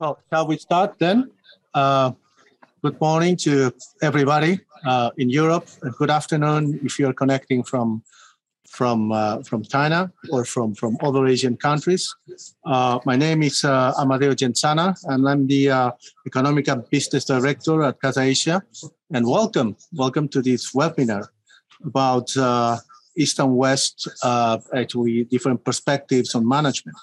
Well, shall we start then? Uh, good morning to everybody uh, in Europe, and good afternoon if you're connecting from from uh, from China or from from other Asian countries. Uh, my name is uh, Amadeo Jensana, and I'm the uh, Economic and Business Director at Casa Asia. And welcome, welcome to this webinar about East and West, actually different perspectives on management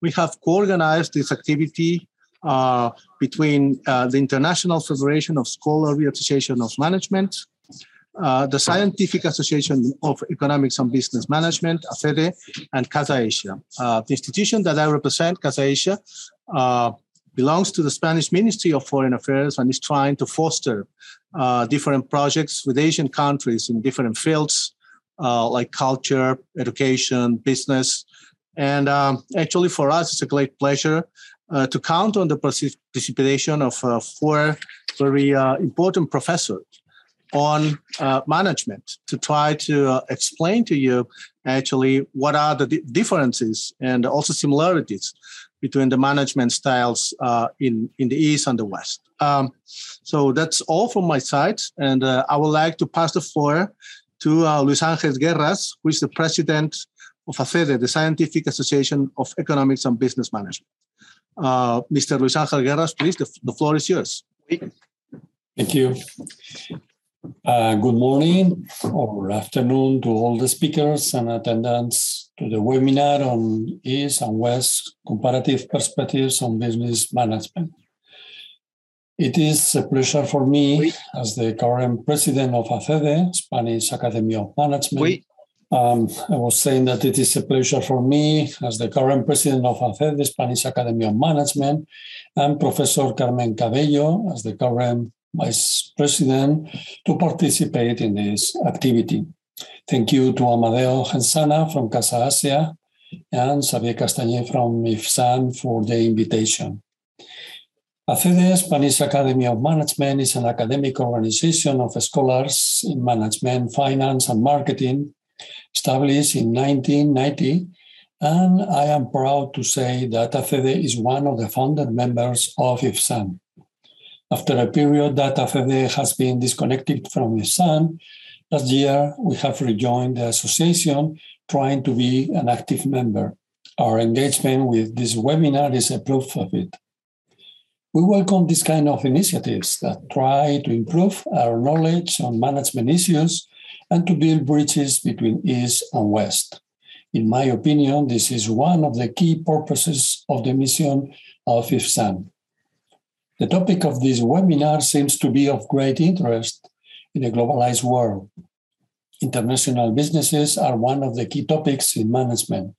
we have co-organized this activity uh, between uh, the International Federation of Scholarly Association of Management, uh, the Scientific Association of Economics and Business Management, ACEDE, and Casa Asia. Uh, the institution that I represent, Casa Asia, uh, belongs to the Spanish Ministry of Foreign Affairs and is trying to foster uh, different projects with Asian countries in different fields like culture, education, business, and um, actually, for us, it's a great pleasure uh, to count on the participation of uh, four very uh, important professors on uh, management to try to uh, explain to you actually what are the differences and also similarities between the management styles uh, in, in the East and the West. Um, so that's all from my side. And I would like to pass the floor to Luis Angel Guerras, who is the president of ACEDE, the Scientific Association of Economics and Business Management. Uh, Mr. Luis Angel Guerras, please, the, the floor is yours. Thank you. Uh, good morning or afternoon to all the speakers and attendants to the webinar on East and West comparative perspectives on business management. It is a pleasure for me as the current president of ACEDE, Spanish Academy of Management, um, I was saying that it is a pleasure for me, as the current president of the Spanish Academy of Management, and Professor Carmen Cabello, as the current vice president, to participate in this activity. Thank you to Amadeo Jensana from Casa Asia and Xavier Castañer from IFSAM for the invitation. ACEDE, Spanish Academy of Management, is an academic organization of scholars in management, finance, and marketing established in 1990, and I am proud to say that ACEDE is one of the founder members of IFSAM. After a period that ACEDE has been disconnected from IFSAM, last year we have rejoined the association trying to be an active member. Our engagement with this webinar is a proof of it. We welcome this kind of initiatives that try to improve our knowledge on management issues and to build bridges between East and West. In my opinion, this is one of the key purposes of the mission of IFSAM. The topic of this webinar seems to be of great interest in a globalized world. International businesses are one of the key topics in management,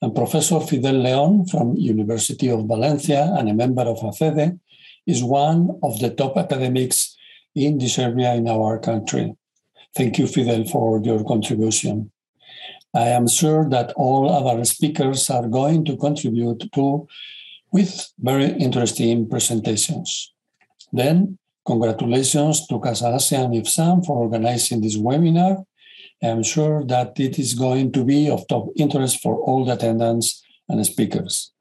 and Professor Fidel Leon from University of Valencia and a member of ACEDE is one of the top academics in this area in our country. Thank you, Fidel, for your contribution. I am sure that all other speakers are going to contribute to with very interesting presentations. Then, congratulations to Casa Asia and IFSAM for organizing this webinar. I am sure that it is going to be of top interest for all the attendants and speakers.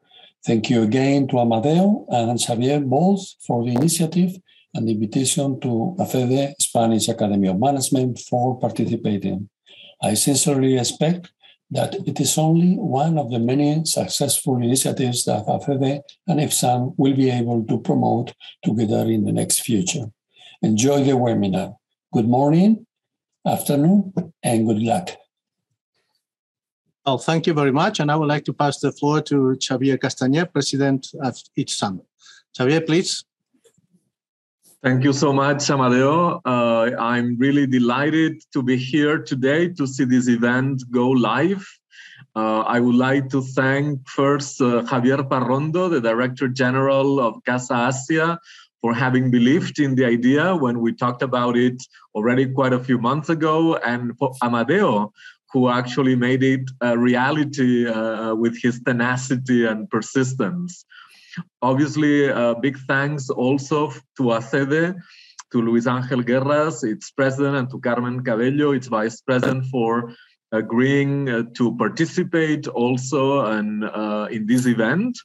Thank you again to Amadeo and Xavier both for the initiative and invitation to ACEDE Spanish Academy of Management for participating. I sincerely expect that it is only one of the many successful initiatives that ACEDE and IFSAM will be able to promote together in the next future. Enjoy the webinar. Good morning, afternoon, and good luck. Well, thank you very much. And I would like to pass the floor to Xavier Castañer, President of IFSAM. Xavier, please. Thank you so much, Amadeo. Uh, I'm really delighted to be here today to see this event go live. Uh, I would like to thank first uh, Javier Parrondo, the Director General of Casa Asia, for having believed in the idea when we talked about it already quite a few months ago, and for Amadeo, who actually made it a reality uh, with his tenacity and persistence. Obviously, uh, big thanks also to ACEDE, to Luis Angel Guerras, its president, and to Carmen Cabello, its vice president, for agreeing uh, to participate also in, uh, in this event.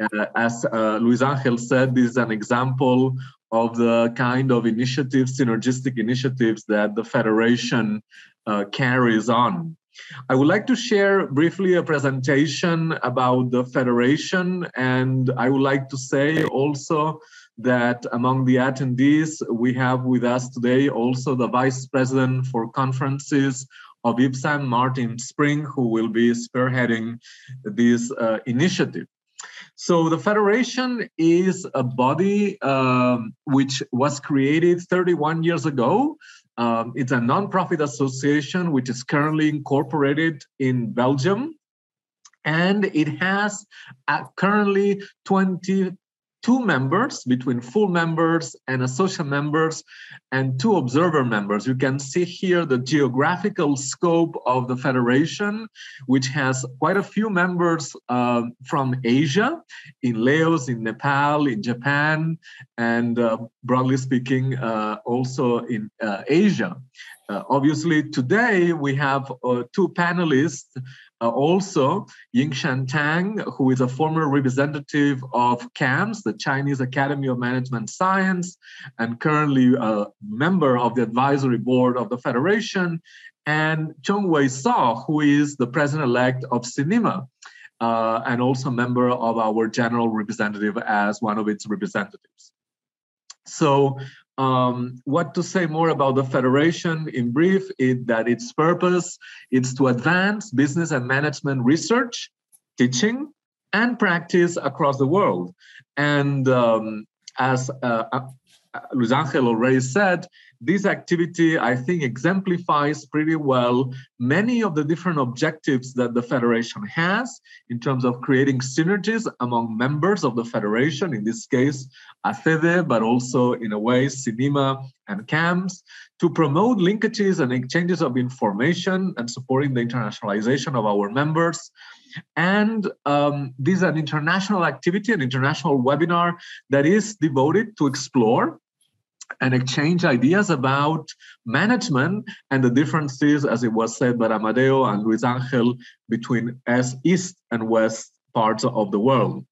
Uh, as uh, Luis Angel said, this is an example of the kind of initiatives, synergistic initiatives that the Federation uh, carries on. I would like to share briefly a presentation about the Federation, and I would like to say also that among the attendees, we have with us today also the Vice President for Conferences of IFSAM, Martin Spring, who will be spearheading this uh, initiative. So the Federation is a body um, which was created 31 years ago. Um, it's a nonprofit association which is currently incorporated in Belgium. And it has uh, currently 20 two members between full members and associate members and two observer members. You can see here the geographical scope of the federation, which has quite a few members uh, from Asia, in Laos, in Nepal, in Japan, and uh, broadly speaking, uh, also in uh, Asia. Uh, obviously, today we have uh, two panelists uh, also, Yinshan Tang, who is a former representative of CAMS, the Chinese Academy of Management Science, and currently a member of the advisory board of the Federation, and Chung Wei Saw, who is the president-elect of Cinema. uh, and also a member of our general representative as one of its representatives. So um, what to say more about the federation? In brief is that its purpose is to advance business and management research teaching and practice across the world. And um, as uh, luis angel already said this activity, I think, exemplifies pretty well many of the different objectives that the Federation has in terms of creating synergies among members of the Federation, in this case, ACEDE, but also, in a way, CINIMA and CAMS, to promote linkages and exchanges of information and supporting the internationalization of our members. And um, this is an international activity, an international webinar that is devoted to explore and exchange ideas about management and the differences, as it was said by Amadeo and Luis Angel, between as east and west parts of the world.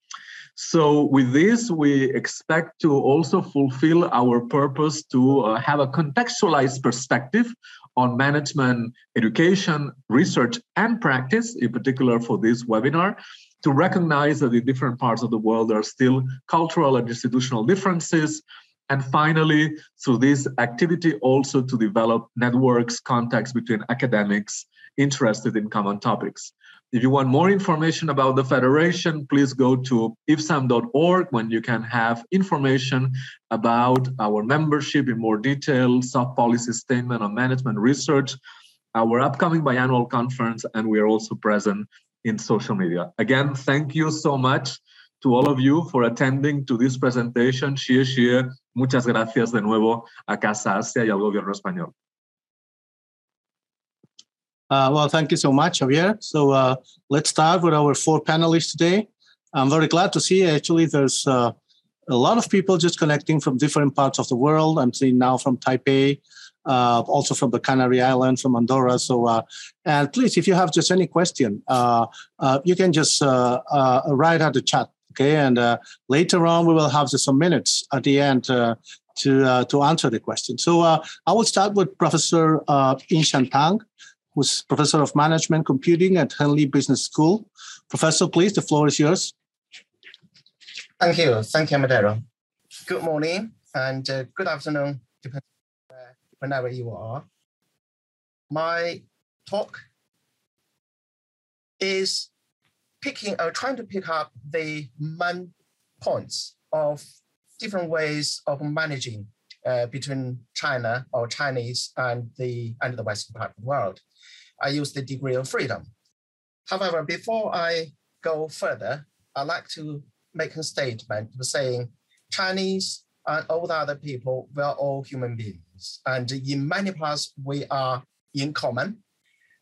So with this, we expect to also fulfill our purpose to uh, have a contextualized perspective on management, education, research, and practice, in particular for this webinar, to recognize that in different parts of the world there are still cultural and institutional differences, and finally, through this activity, also to develop networks, contacts between academics interested in common topics. If you want more information about the Federation, please go to ifsam.org when you can have information about our membership in more detail, soft policy statement on management research, our upcoming biannual conference, and we are also present in social media. Again, thank you so much to all of you for attending to this presentation. Xie xie, muchas gracias de nuevo a Casa Asia y al gobierno español. Uh, well, thank you so much, Javier. So uh, let's start with our four panelists today. I'm very glad to see actually there's uh, a lot of people just connecting from different parts of the world. I'm seeing now from Taipei, uh, also from the Canary Islands, from Andorra. So, uh, and please, if you have just any question, uh, you can just write at the chat Okay, and uh, later on we will have some minutes at the end uh, to uh, to answer the question. So uh, I will start with Professor uh, Yinshan Tang, who's Professor of Management Computing at Henley Business School. Professor, please, the floor is yours. Thank you, thank you, Madero. Good morning and uh, good afternoon, whenever you are. My talk is picking or uh, trying to pick up the main points of different ways of managing uh, between China or Chinese and the and the Western part of the world. I use the degree of freedom. However, before I go further, I'd like to make a statement saying Chinese and all the other people, we're all human beings. And in many parts, we are in common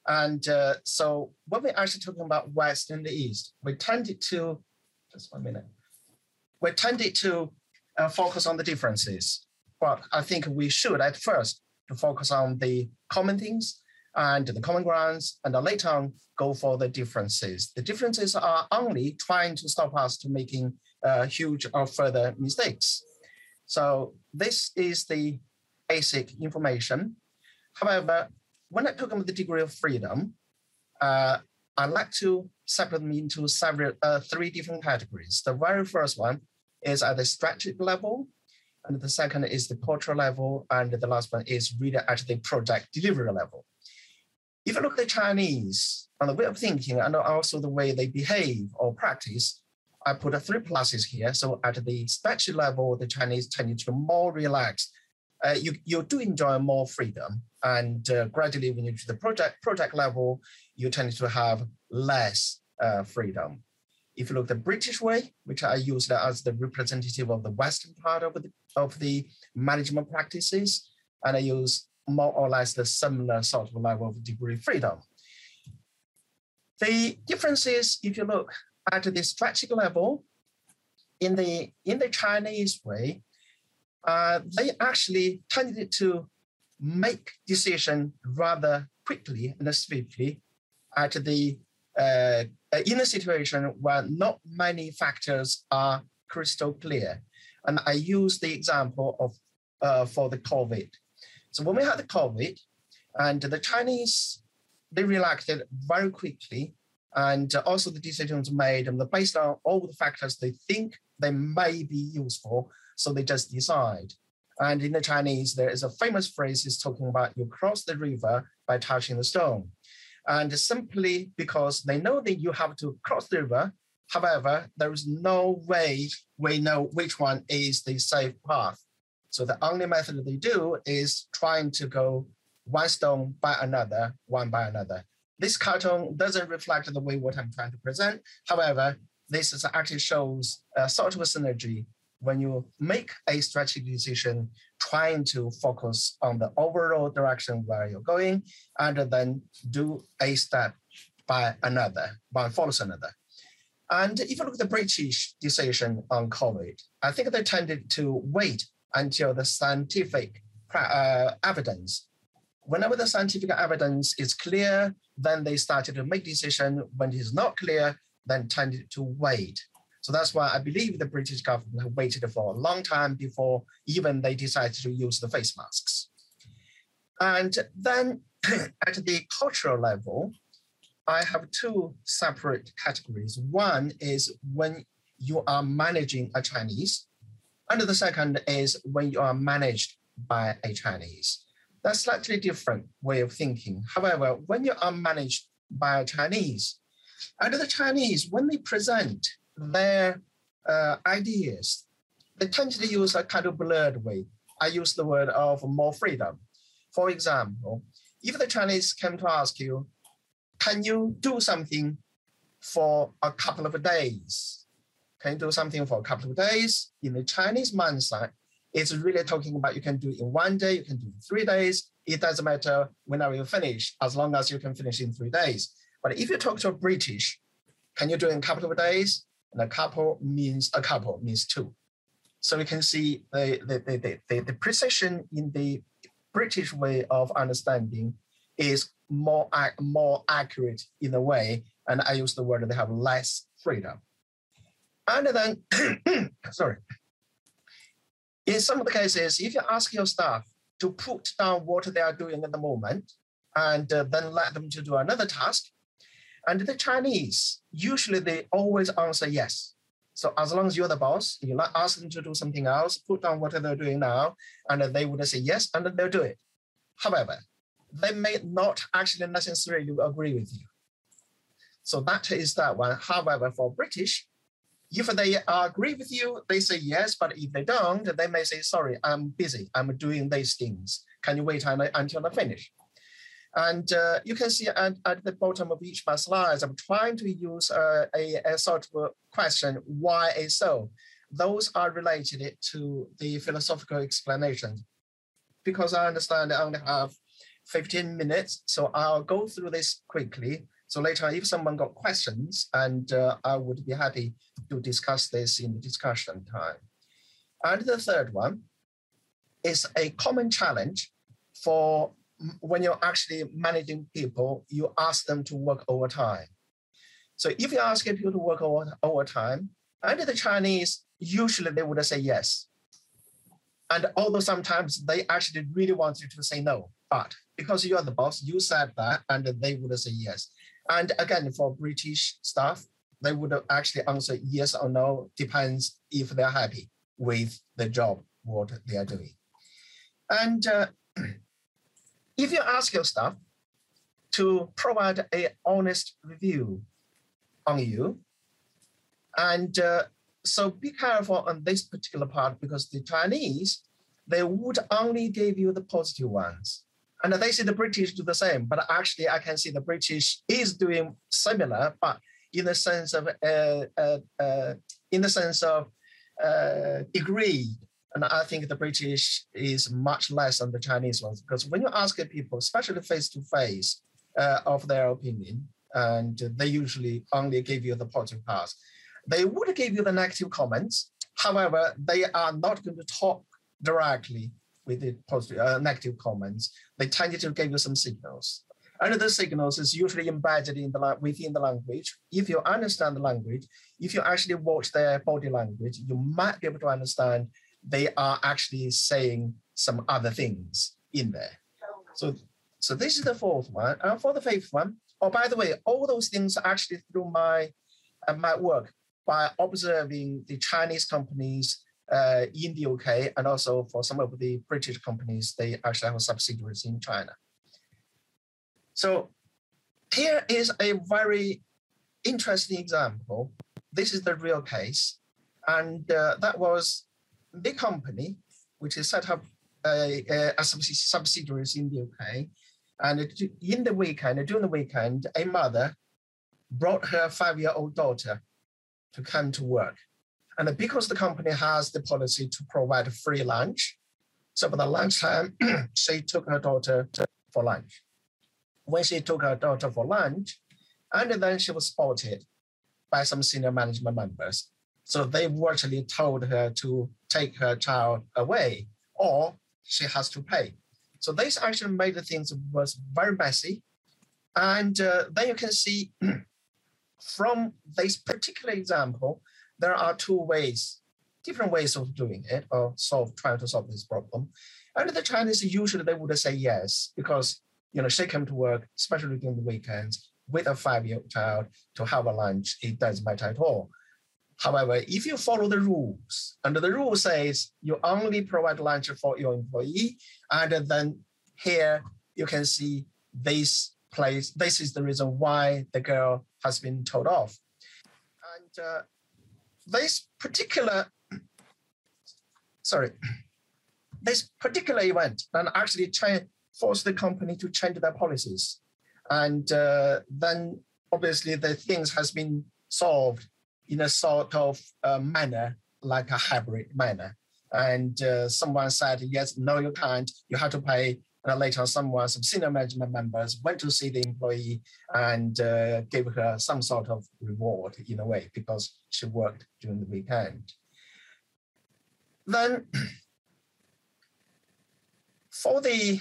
and uh, so when we're actually talking about West and the East, we tended to, just one minute, we tended to uh, focus on the differences. But I think we should at first to focus on the common things and the common grounds, and later on go for the differences. The differences are only trying to stop us to making uh, huge or further mistakes. So this is the basic information. However, when I talk about the degree of freedom, uh, I like to separate them into several uh, three different categories. The very first one is at the strategic level, and the second is the cultural level, and the last one is really at the project delivery level. If you look at the Chinese on the way of thinking and also the way they behave or practice, I put three pluses here. So at the strategic level, the Chinese tend to be more relaxed. Uh, you, you do enjoy more freedom. And uh, gradually, when you to the project project level, you tend to have less uh, freedom. If you look at the British way, which I use as the representative of the Western part of the, of the management practices, and I use more or less the similar sort of level of degree freedom. The difference is if you look at the strategic level, in the in the Chinese way, uh, they actually tended to make decision rather quickly and swiftly at the uh, in a situation where not many factors are crystal clear. And I use the example of uh, for the COVID. So when we had the COVID, and the Chinese, they reacted very quickly, and also the decisions made and based on all the factors they think they may be useful. So they just decide. And in the Chinese, there is a famous phrase is talking about you cross the river by touching the stone. And simply because they know that you have to cross the river, however, there is no way we know which one is the safe path. So the only method they do is trying to go one stone by another, one by another. This cartoon doesn't reflect the way what I'm trying to present. However, this is actually shows a sort of a synergy when you make a strategic decision, trying to focus on the overall direction where you're going, and then do a step by another, one follows another. And if you look at the British decision on COVID, I think they tended to wait until the scientific uh, evidence. Whenever the scientific evidence is clear, then they started to make decision. When it is not clear, then tended to wait. So that's why I believe the British government waited for a long time before even they decided to use the face masks. And then at the cultural level, I have two separate categories. One is when you are managing a Chinese, and the second is when you are managed by a Chinese. That's slightly different way of thinking. However, when you are managed by a Chinese, and the Chinese, when they present their uh, ideas, they tend to use a kind of blurred way. I use the word of more freedom. For example, if the Chinese came to ask you, can you do something for a couple of days? Can you do something for a couple of days? In the Chinese mindset, it's really talking about you can do it in one day, you can do it in three days. It doesn't matter whenever you finish, as long as you can finish in three days. But if you talk to a British, can you do it in a couple of days? And a couple means a couple means two. So you can see the, the, the, the, the precision in the British way of understanding is more, more accurate in a way. And I use the word they have less freedom. And then, sorry, in some of the cases, if you ask your staff to put down what they are doing at the moment and uh, then let them to do another task, and the Chinese, usually they always answer yes. So as long as you're the boss, you not ask them to do something else, put down what they're doing now, and they would say yes, and they'll do it. However, they may not actually necessarily agree with you. So that is that one. However, for British, if they agree with you, they say yes. But if they don't, they may say, sorry, I'm busy. I'm doing these things. Can you wait until I finish? And uh, you can see at, at, the bottom of each of my slides, I'm trying to use uh, a, a, sort of question, why is so? Those are related to the philosophical explanation. Because I understand I only have 15 minutes, so I'll go through this quickly. So later, if someone got questions, and uh, I would be happy to discuss this in the discussion time. And the third one is a common challenge for when you're actually managing people, you ask them to work overtime. So if you ask people to work over, overtime, under the Chinese, usually they would say yes. And although sometimes they actually really want you to say no, but because you are the boss, you said that, and they would say yes. And again, for British staff, they would actually answer yes or no, depends if they're happy with the job, what they are doing. And uh, if you ask your staff to provide a honest review on you, and uh, so be careful on this particular part because the Chinese, they would only give you the positive ones. And they see the British do the same, but actually I can see the British is doing similar, but in the sense of uh, uh, uh, in the sense of uh, degree. And I think the British is much less than the Chinese ones because when you ask people, especially face to face, of their opinion, and they usually only give you the positive parts. They would give you the negative comments. However, they are not going to talk directly with the positive, uh, negative comments. They tend to give you some signals. And the signals is usually embedded in the within the language. If you understand the language, if you actually watch their body language, you might be able to understand they are actually saying some other things in there. So, so this is the fourth one. And for the fifth one, oh, by the way, all those things are actually through my uh, my work by observing the Chinese companies uh, in the UK and also for some of the British companies, they actually have subsidiaries in China. So here is a very interesting example. This is the real case. And uh, that was the company, which is set up uh, a, a subsidiaries in the UK. And in the weekend, uh, during the weekend, a mother brought her five-year-old daughter to come to work. And because the company has the policy to provide free lunch, so for the lunchtime, she took her daughter for lunch. When she took her daughter for lunch, and then she was spotted by some senior management members. So they virtually told her to take her child away or she has to pay. So this actually made the things was very messy. And uh, then you can see from this particular example, there are two ways, different ways of doing it or solve trying to solve this problem. And the Chinese usually they would say yes because you know she came to work, especially during the weekends, with a five-year-old child to have a lunch. It doesn't matter at all. However, if you follow the rules, and the rule says you only provide lunch for your employee, and then here you can see this place. This is the reason why the girl has been told off. And uh, this particular, sorry, this particular event and actually forced the company to change their policies. And uh, then obviously the things has been solved in a sort of uh, manner, like a hybrid manner. And uh, someone said, yes, no, you can't. You have to pay. And later, someone, some senior management members went to see the employee and uh, gave her some sort of reward in a way because she worked during the weekend. Then, for the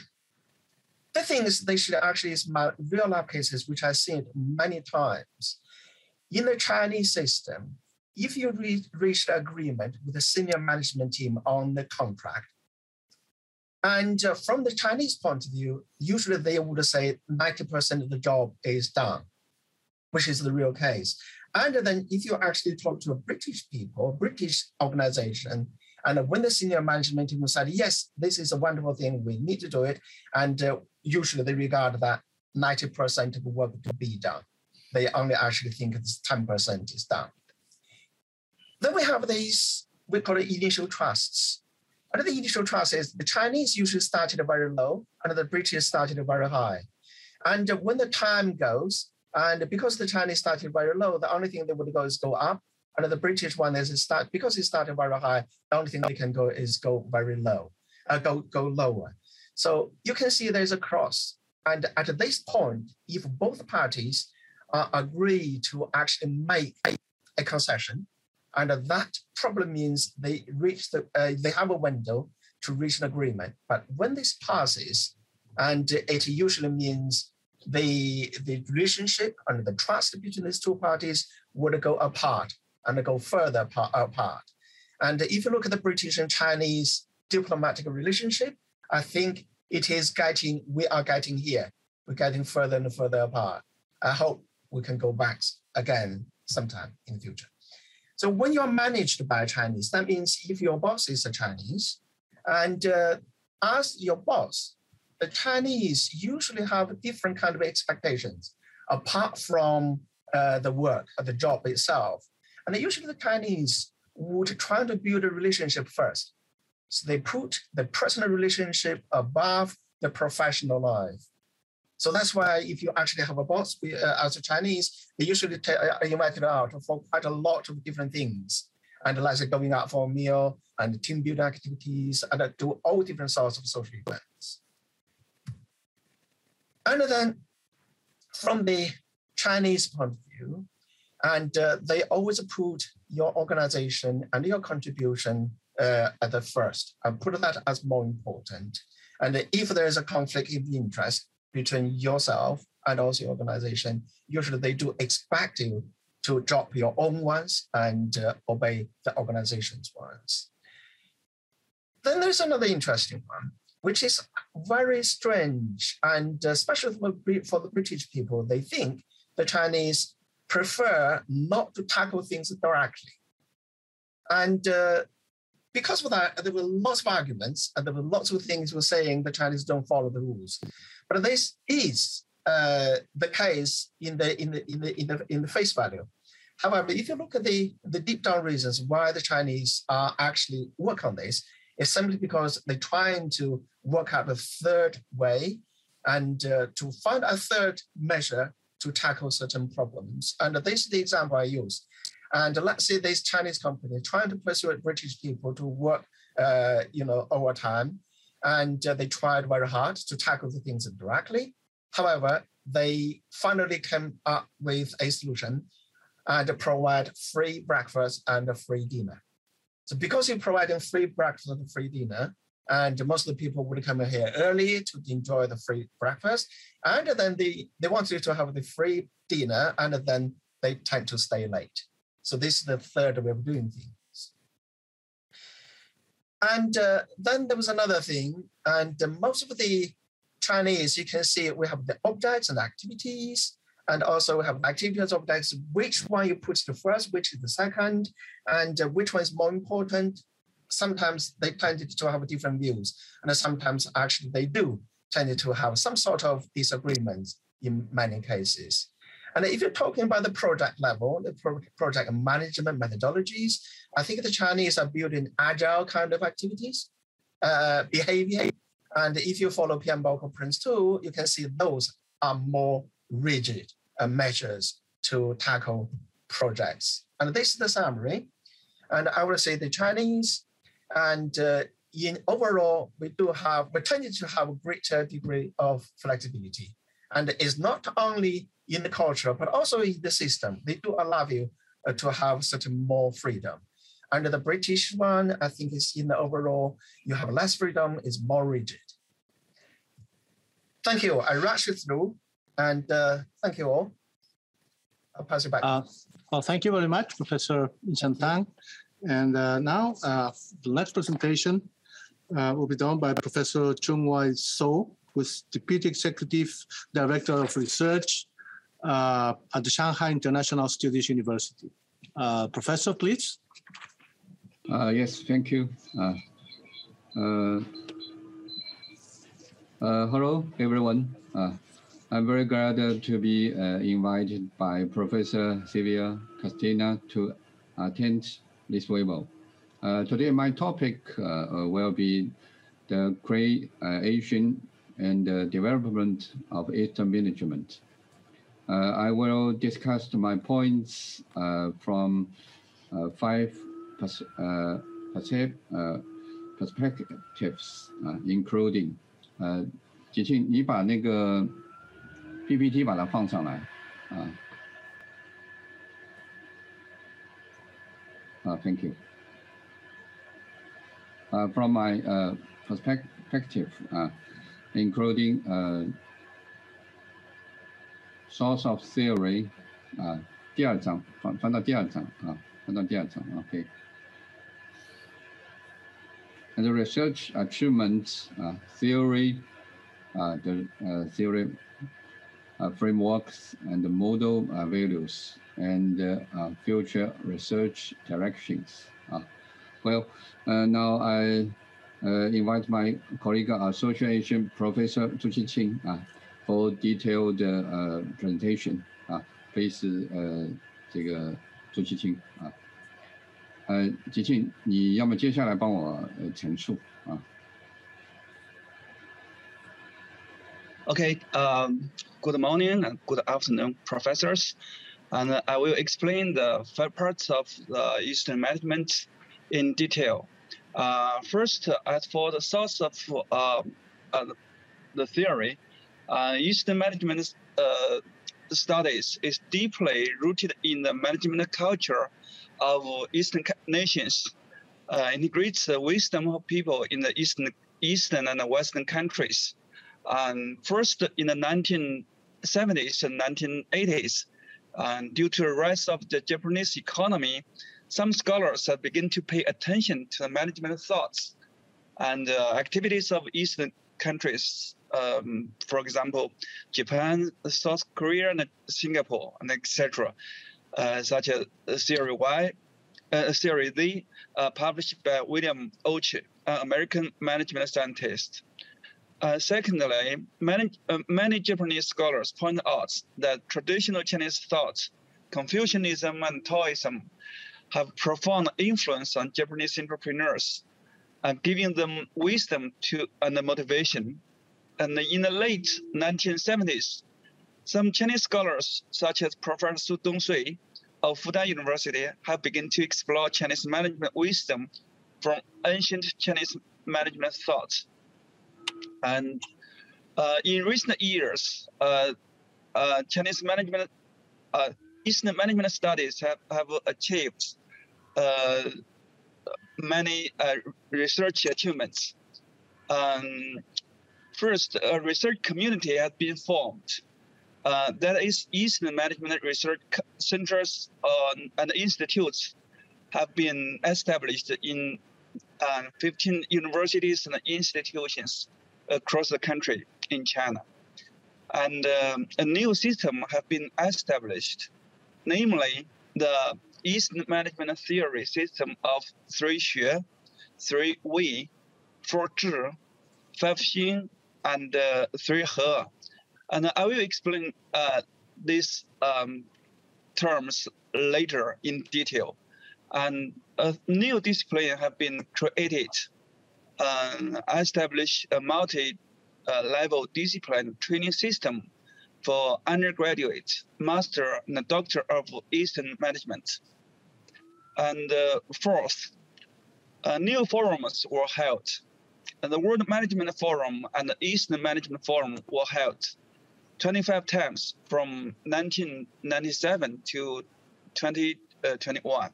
the things they should actually is my real life cases, which I've seen many times. In the Chinese system, if you re- reach an agreement with the senior management team on the contract, and uh, from the Chinese point of view, usually they would say 90% of the job is done, which is the real case. And then if you actually talk to a British people, British organization, and when the senior management team said, yes, this is a wonderful thing, we need to do it, and uh, usually they regard that 90% of the work to be done they only actually think it's 10% is done. Then we have these, we call it initial trusts. And the initial trust is the Chinese usually started very low and the British started very high. And when the time goes, and because the Chinese started very low, the only thing they would go is go up. And the British one is start because it started very high. The only thing they can go is go very low, uh, go go lower. So you can see there's a cross. And at this point, if both parties uh, agree to actually make a concession, and that probably means they reach the uh, they have a window to reach an agreement. But when this passes, And it usually means the, the relationship and the trust between these two parties would go apart and go further apart. And if you look at the British and Chinese diplomatic relationship, I think it is getting, we are getting here. We're getting further and further apart. I hope we can go back again sometime in the future. So when you are managed by Chinese, that means if your boss is a Chinese, and uh, as your boss, the Chinese usually have a different kind of expectations apart from uh, the work, the job itself. And usually the Chinese would try to build a relationship first. So they put the personal relationship above the professional life. So that's why if you actually have a boss uh, as a Chinese, they usually t- uh, invite you out for quite a lot of different things. And like going out for a meal and team building activities and do all different sorts of social events. And then from the Chinese point of view, and uh, they always put your organization and your contribution uh, at the first and put that as more important. And if there is a conflict of interest between yourself and also your organization, usually they do expect you to drop your own ones and uh, obey the organization's ones. Then there's another interesting one, which is very strange, and uh, especially for the British people, they think the Chinese prefer not to tackle things directly. And uh, because of that, there were lots of arguments and there were lots of things were saying the Chinese don't follow the rules. But this is uh, the case in the, in, the, in, the, in, the, in the face value. However, if you look at the, the deep down reasons why the Chinese are actually work on this, it's simply because they're trying to work out a third way and uh, to find a third measure to tackle certain problems. And this is the example I use. And let's say this Chinese company trying to persuade British people to work, uh, you know, overtime, and uh, they tried very hard to tackle the things directly. However, they finally came up with a solution and provide free breakfast and a free dinner. So because you're providing free breakfast and free dinner, and most of the people would come here early to enjoy the free breakfast, and then they, they want you to have the free dinner, and then they tend to stay late. So this is the third way of doing things. And uh, then there was another thing, and uh, most of the Chinese, you can see we have the objects and activities, and also we have activities objects, which one you put the first, which is the second, and uh, which one is more important. Sometimes they tend to have different views, and sometimes actually they do tend to have some sort of disagreements in many cases. And if you're talking about the project level, the pro- project management methodologies, I think the Chinese are building agile kind of activities, uh, behavior. And if you follow PMBOK Prince 2, you can see those are more rigid uh, measures to tackle projects. And this is the summary. And I would say the Chinese and uh, in overall, we do have, we tend to have a greater degree of flexibility. And it's not only in the culture, but also in the system. They do allow you uh, to have certain more freedom. Under the British one, I think it's in the overall, you have less freedom, it's more rigid. Thank you. I rushed through and uh, thank you all. I'll pass it back. Uh, well, thank you very much, Professor Chen Tang. And uh, now uh, the next presentation uh, will be done by Professor Chung Wai So, who's Deputy Executive Director of Research uh, at the Shanghai International Studies University. Uh, professor, please. Uh, yes, thank you. Uh, uh, uh, hello, everyone. I'm very glad to be invited by Professor Sylvia Castagna to attend this webinar. today, my topic will be the creation and development of Eastern management. Uh, I will discuss my points uh, from uh, five pers perspectives, including 呃，吉庆，你把那个 PPT 把它放上来啊。Uh, thank you. Uh, from my uh, perspective, uh, including uh, source of theory 啊，第二章翻翻到第二章啊，翻到第二章，OK。And the research achievements uh, theory, uh, the uh, theory uh, frameworks and the model uh, values and uh, future research directions. well, now I invite my colleague, Association Professor Zhu Qiqing, for detailed presentation. Please, 呃，这个朱其清啊，呃，吉庆，你要么接下来帮我呃陈述啊。Okay, um, good morning and good afternoon, professors. And I will explain the five parts of the Eastern management in detail. Uh, first, as for the source of uh, uh, the theory, uh, Eastern management uh, studies. Is deeply rooted in the management culture of Eastern nations, uh, integrates the wisdom of people in the Eastern, Eastern and Western countries. Um, first in the 1970s and 1980s, and due to the rise of the Japanese economy, some scholars have begun to pay attention to the management thoughts and uh, activities of Eastern countries. Um, for example, Japan, South Korea, and Singapore, and etc., uh, such as Theory Y, uh, Theory Z, uh, published by William Ouchi, an American management scientist. Uh, secondly, many, uh, many Japanese scholars point out that traditional Chinese thought, Confucianism and Taoism, have profound influence on Japanese entrepreneurs, uh, giving them wisdom to and motivation. And in the late 1970s, some Chinese scholars, such as Professor Su Dongshui of Fudan University, have begun to explore Chinese management wisdom from ancient Chinese management thoughts. And uh, in recent years, uh, uh, Chinese management, Eastern management studies have, have achieved many research achievements. Um, first, a research community has been formed. Uh, that is, Eastern management research centers uh, and institutes have been established in uh, 15 universities and institutions across the country in China. And um, a new system has been established, namely the East Management Theory system of three Xue, three Wei, four Zhi, five Xin, and uh, three He. And I will explain uh, these um, terms later in detail. And a new discipline have been created um, establish a multi-level uh, discipline training system for undergraduate, master, and doctor of Eastern management. And uh, fourth, uh, new forums were held. And the World Management Forum and the Eastern Management Forum were held 25 times from 1997 to 2021.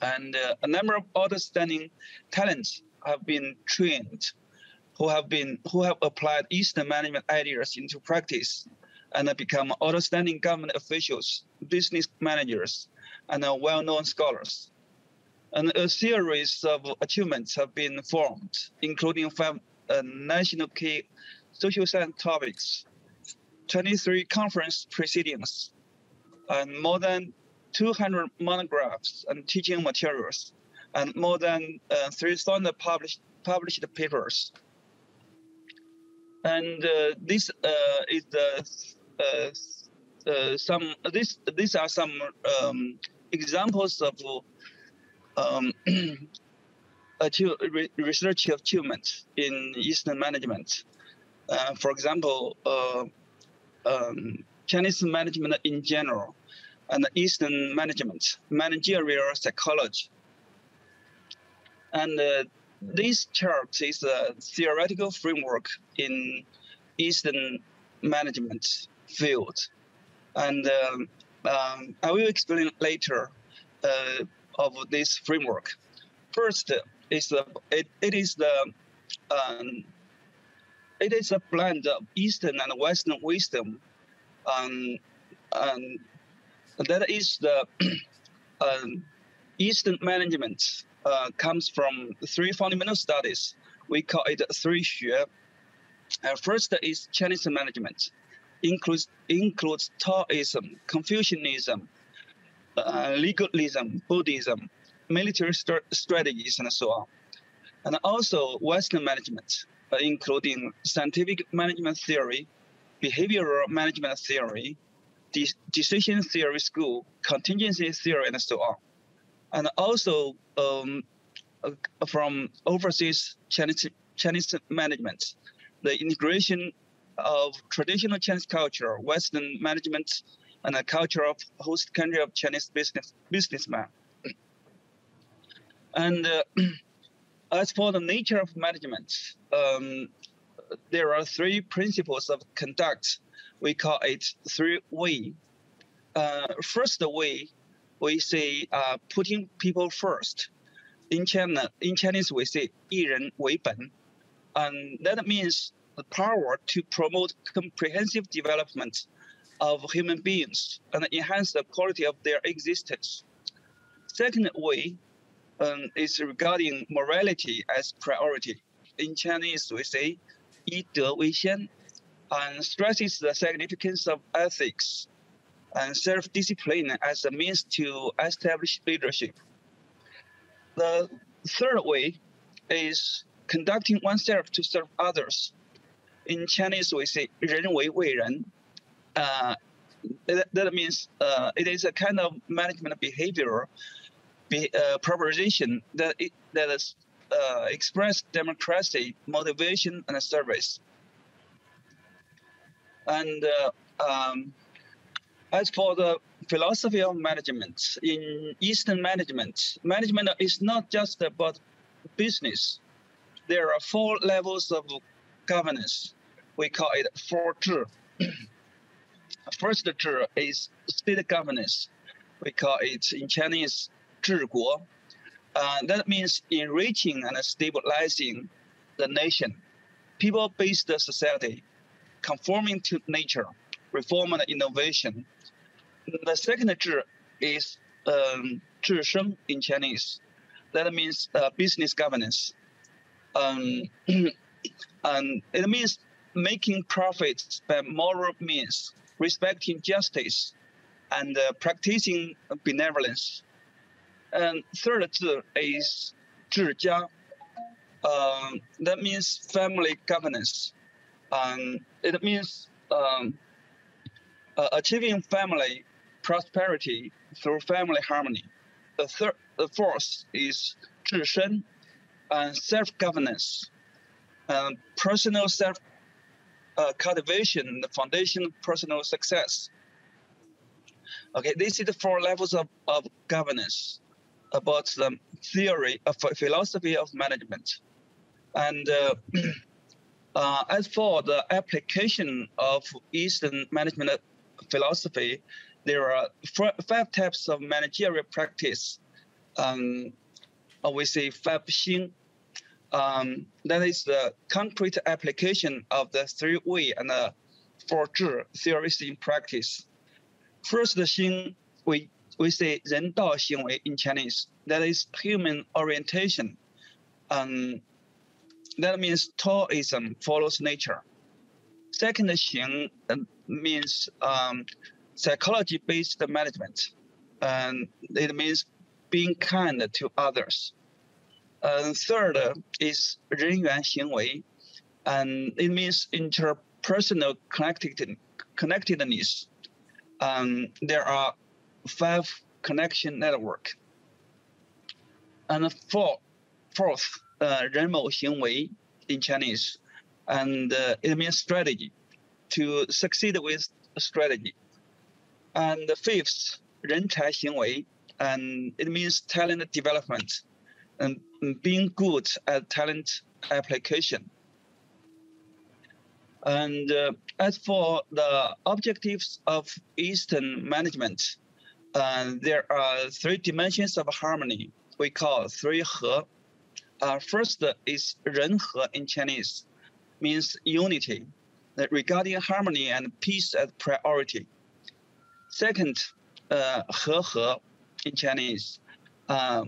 And uh, a number of outstanding talents have been trained, who have been who have applied Eastern management ideas into practice, and become outstanding government officials, business managers, and well-known scholars. And a series of achievements have been formed, including five uh, national key social science topics, 23 conference proceedings, and more than 200 monographs and teaching materials, and more than uh, 3,000 published published papers. And uh, this uh, is the uh, uh, some this these are some um, examples of um, research achievements in Eastern management. Uh, for example, um, Chinese management in general, and Eastern management, managerial psychology, and uh, this chart is a theoretical framework in Eastern management field. And um, um, I will explain later uh, of this framework. First, is it, it is the um, it is a blend of Eastern and Western wisdom. Um, and that is the um, Eastern management uh, comes from three fundamental studies. We call it three xue. Uh, first is Chinese management, includes includes Taoism, Confucianism, uh, legalism, Buddhism, military st- strategies, and so on. And also Western management, uh, including scientific management theory, behavioral management theory, de- decision theory school, contingency theory, and so on. And also um, uh, from overseas Chinese, Chinese management, the integration of traditional Chinese culture, Western management, and a culture of host country of Chinese business businessman. and uh, as for the nature of management, um, there are three principles of conduct. We call it three way. Uh, first way, we say uh, putting people first. In China, in Chinese, we say 以人为本, and that means the power to promote comprehensive development of human beings and enhance the quality of their existence. Second way um, is regarding morality as priority. In Chinese, we say 以德为先, and stresses the significance of ethics and self-discipline as a means to establish leadership. The third way is conducting oneself to serve others. In Chinese, we say 人为为人. uh, that, that means uh, it is a kind of management behavior be, uh, proposition that it, that is uh, express democracy, motivation, and service. And uh, um, as for the philosophy of management, in Eastern management, management is not just about business. There are four levels of governance. We call it four 治. First 治 is state governance. We call it in Chinese 治国. Uh, that means enriching and stabilizing the nation, people-based society, conforming to nature, reform and innovation. The second 治 is um, 治生 in Chinese. That means uh, business governance. Um, and it means making profits by moral means, respecting justice, and uh, practicing benevolence. And third is 治家, uh, um, that means family governance. Um, it means um, uh, achieving family prosperity through family harmony. The, third, the fourth is 治身, and self governance, um, personal self uh, cultivation, the foundation personal success. Okay, this is the four levels of, of governance about the theory of philosophy of management. And uh, uh, as for the application of Eastern management philosophy, there are five types of managerial practice. Um, we say five. Um, that is the concrete application of the three-way and the four-zhi theories in practice. First, the Xing, we, we say Ren Dao Xing Wei in Chinese. That is human orientation. Um, that means Taoism follows nature. Second, Xing um, means um, psychology-based management. And it means being kind to others And third is 人缘行为, and it means interpersonal connected, connectedness. Um, there are five connection network. And four, fourth, uh, 人谋行为 in Chinese, and uh, it means strategy, to succeed with strategy. And the fifth, 人才行为, and it means talent development and being good at talent application. And uh, as for the objectives of Eastern management, uh, there are three dimensions of harmony we call three he. Uh, first is ren he in Chinese, means unity, regarding harmony and peace as priority. Second, uh, he he in Chinese, uh,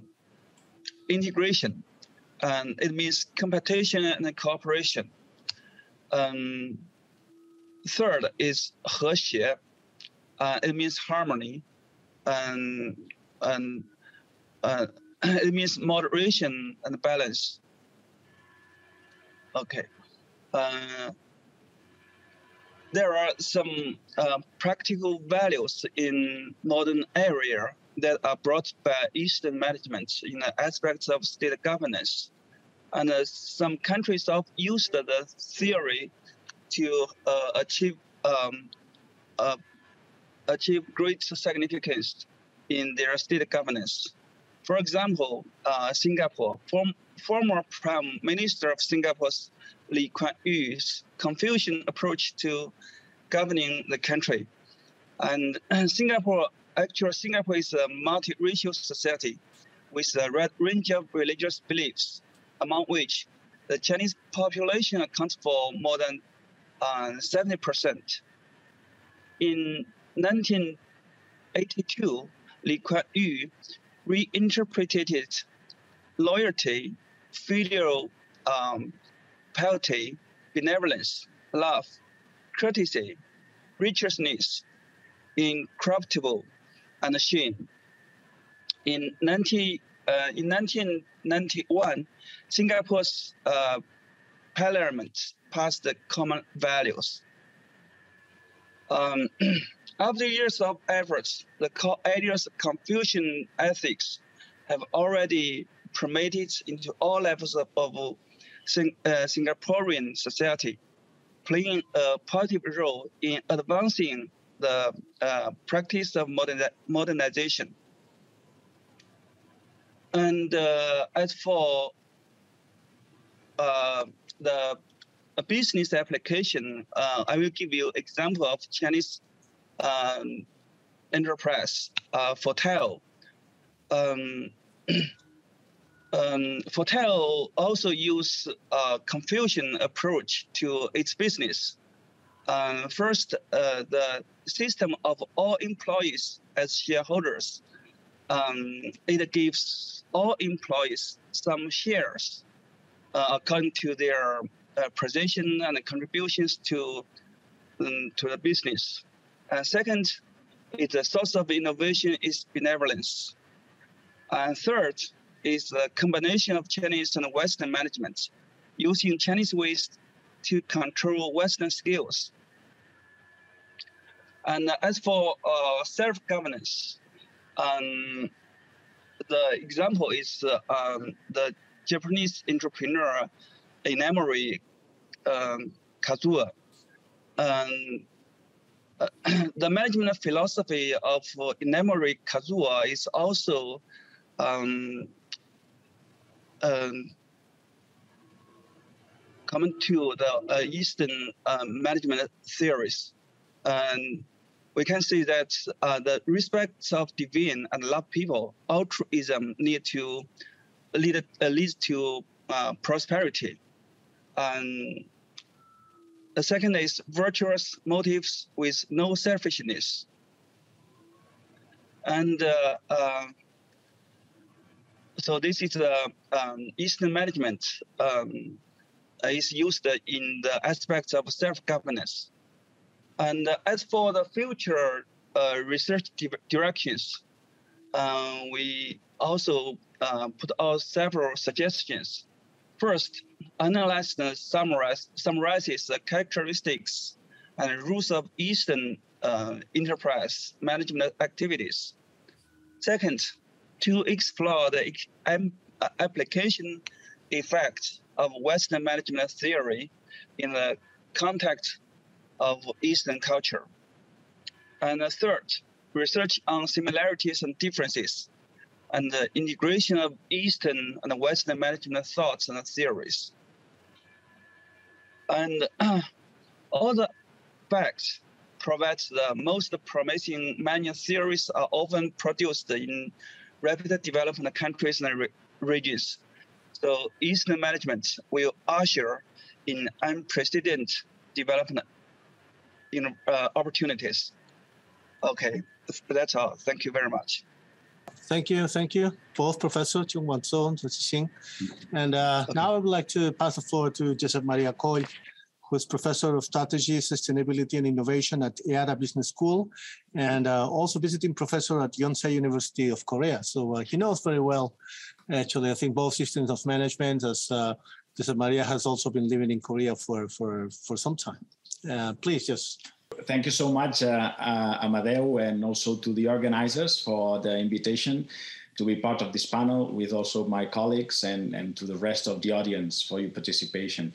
integration, and it means competition and cooperation. Um, third is 和谐, uh, it means harmony, and and uh, it means moderation and balance. Okay. Uh, there are some uh, practical values in modern area that are brought by Eastern management in the aspects of state governance. And uh, some countries have used the theory to uh, achieve um, uh, achieve great significance in their state governance. For example, uh, Singapore, form, former Prime Minister of Singapore's Lee Kuan Yew's Confucian approach to governing the country. And Singapore, actually, Singapore is a multiracial society with a wide range of religious beliefs, among which the Chinese population accounts for more than uh, 70%. In 1982, Lee Kuan Yew reinterpreted loyalty, filial um, piety, benevolence, love, courtesy, righteousness, incorruptible, and shame. In, 90, uh, in 1991, Singapore's uh, parliament passed the common values. Um, after years of efforts, the ideas of Confucian ethics have already permeated into all levels of, of Sing, uh, Singaporean society, playing a positive role in advancing the uh, practice of modern, modernization. And uh, as for uh, the business application, uh, I will give you example of Chinese um, enterprise, uh, Fotile. Um, um, Fotile also use a Confucian approach to its business. Uh, first, uh, the system of all employees as shareholders. Um, it gives all employees some shares uh, according to their uh, position and contributions to um, to the business. And second, is the source of innovation is benevolence. And third, is the combination of Chinese and Western management, using Chinese ways to control Western skills. And as for uh, self-governance, um, the example is uh, um, the Japanese entrepreneur Inamori um, Kazuo. Um, uh, the management philosophy of Inamori Kazuo is also um, um, common to the uh, Eastern uh, management theories. And we can see that uh, the respect of divine and love people, altruism need to lead, uh, leads to uh, prosperity. And the second is virtuous motives with no selfishness. And uh, uh, so this is the um, Eastern management um, is used in the aspects of self-governance. And as for the future uh, research di directions, uh, we also uh, put out several suggestions. First, analyze and summarize, summarizes the characteristics and rules of Eastern uh, enterprise management activities. Second, to explore the application effect of Western management theory in the context of Eastern culture. And third, research on similarities and differences and the integration of Eastern and Western management thoughts and theories. And all the facts provide the most promising manual theories are often produced in rapid development countries and re regions. So Eastern management will usher in unprecedented development in uh, opportunities. Okay, that's all. Thank you very much. Thank you, thank you, both Professor Chung Wan Song. And uh, okay. now I would like to pass the floor to Josep Maria Coll, who is Professor of Strategy, Sustainability, and Innovation at EADA Business School, and uh, also visiting professor at Yonsei University of Korea. So uh, he knows very well, actually, I think both systems of management, as uh, Josep Maria has also been living in Korea for, for, for some time. Uh, please just thank you so much, uh, uh, Amadeo, and also to the organizers for the invitation to be part of this panel with also my colleagues and, and to the rest of the audience for your participation.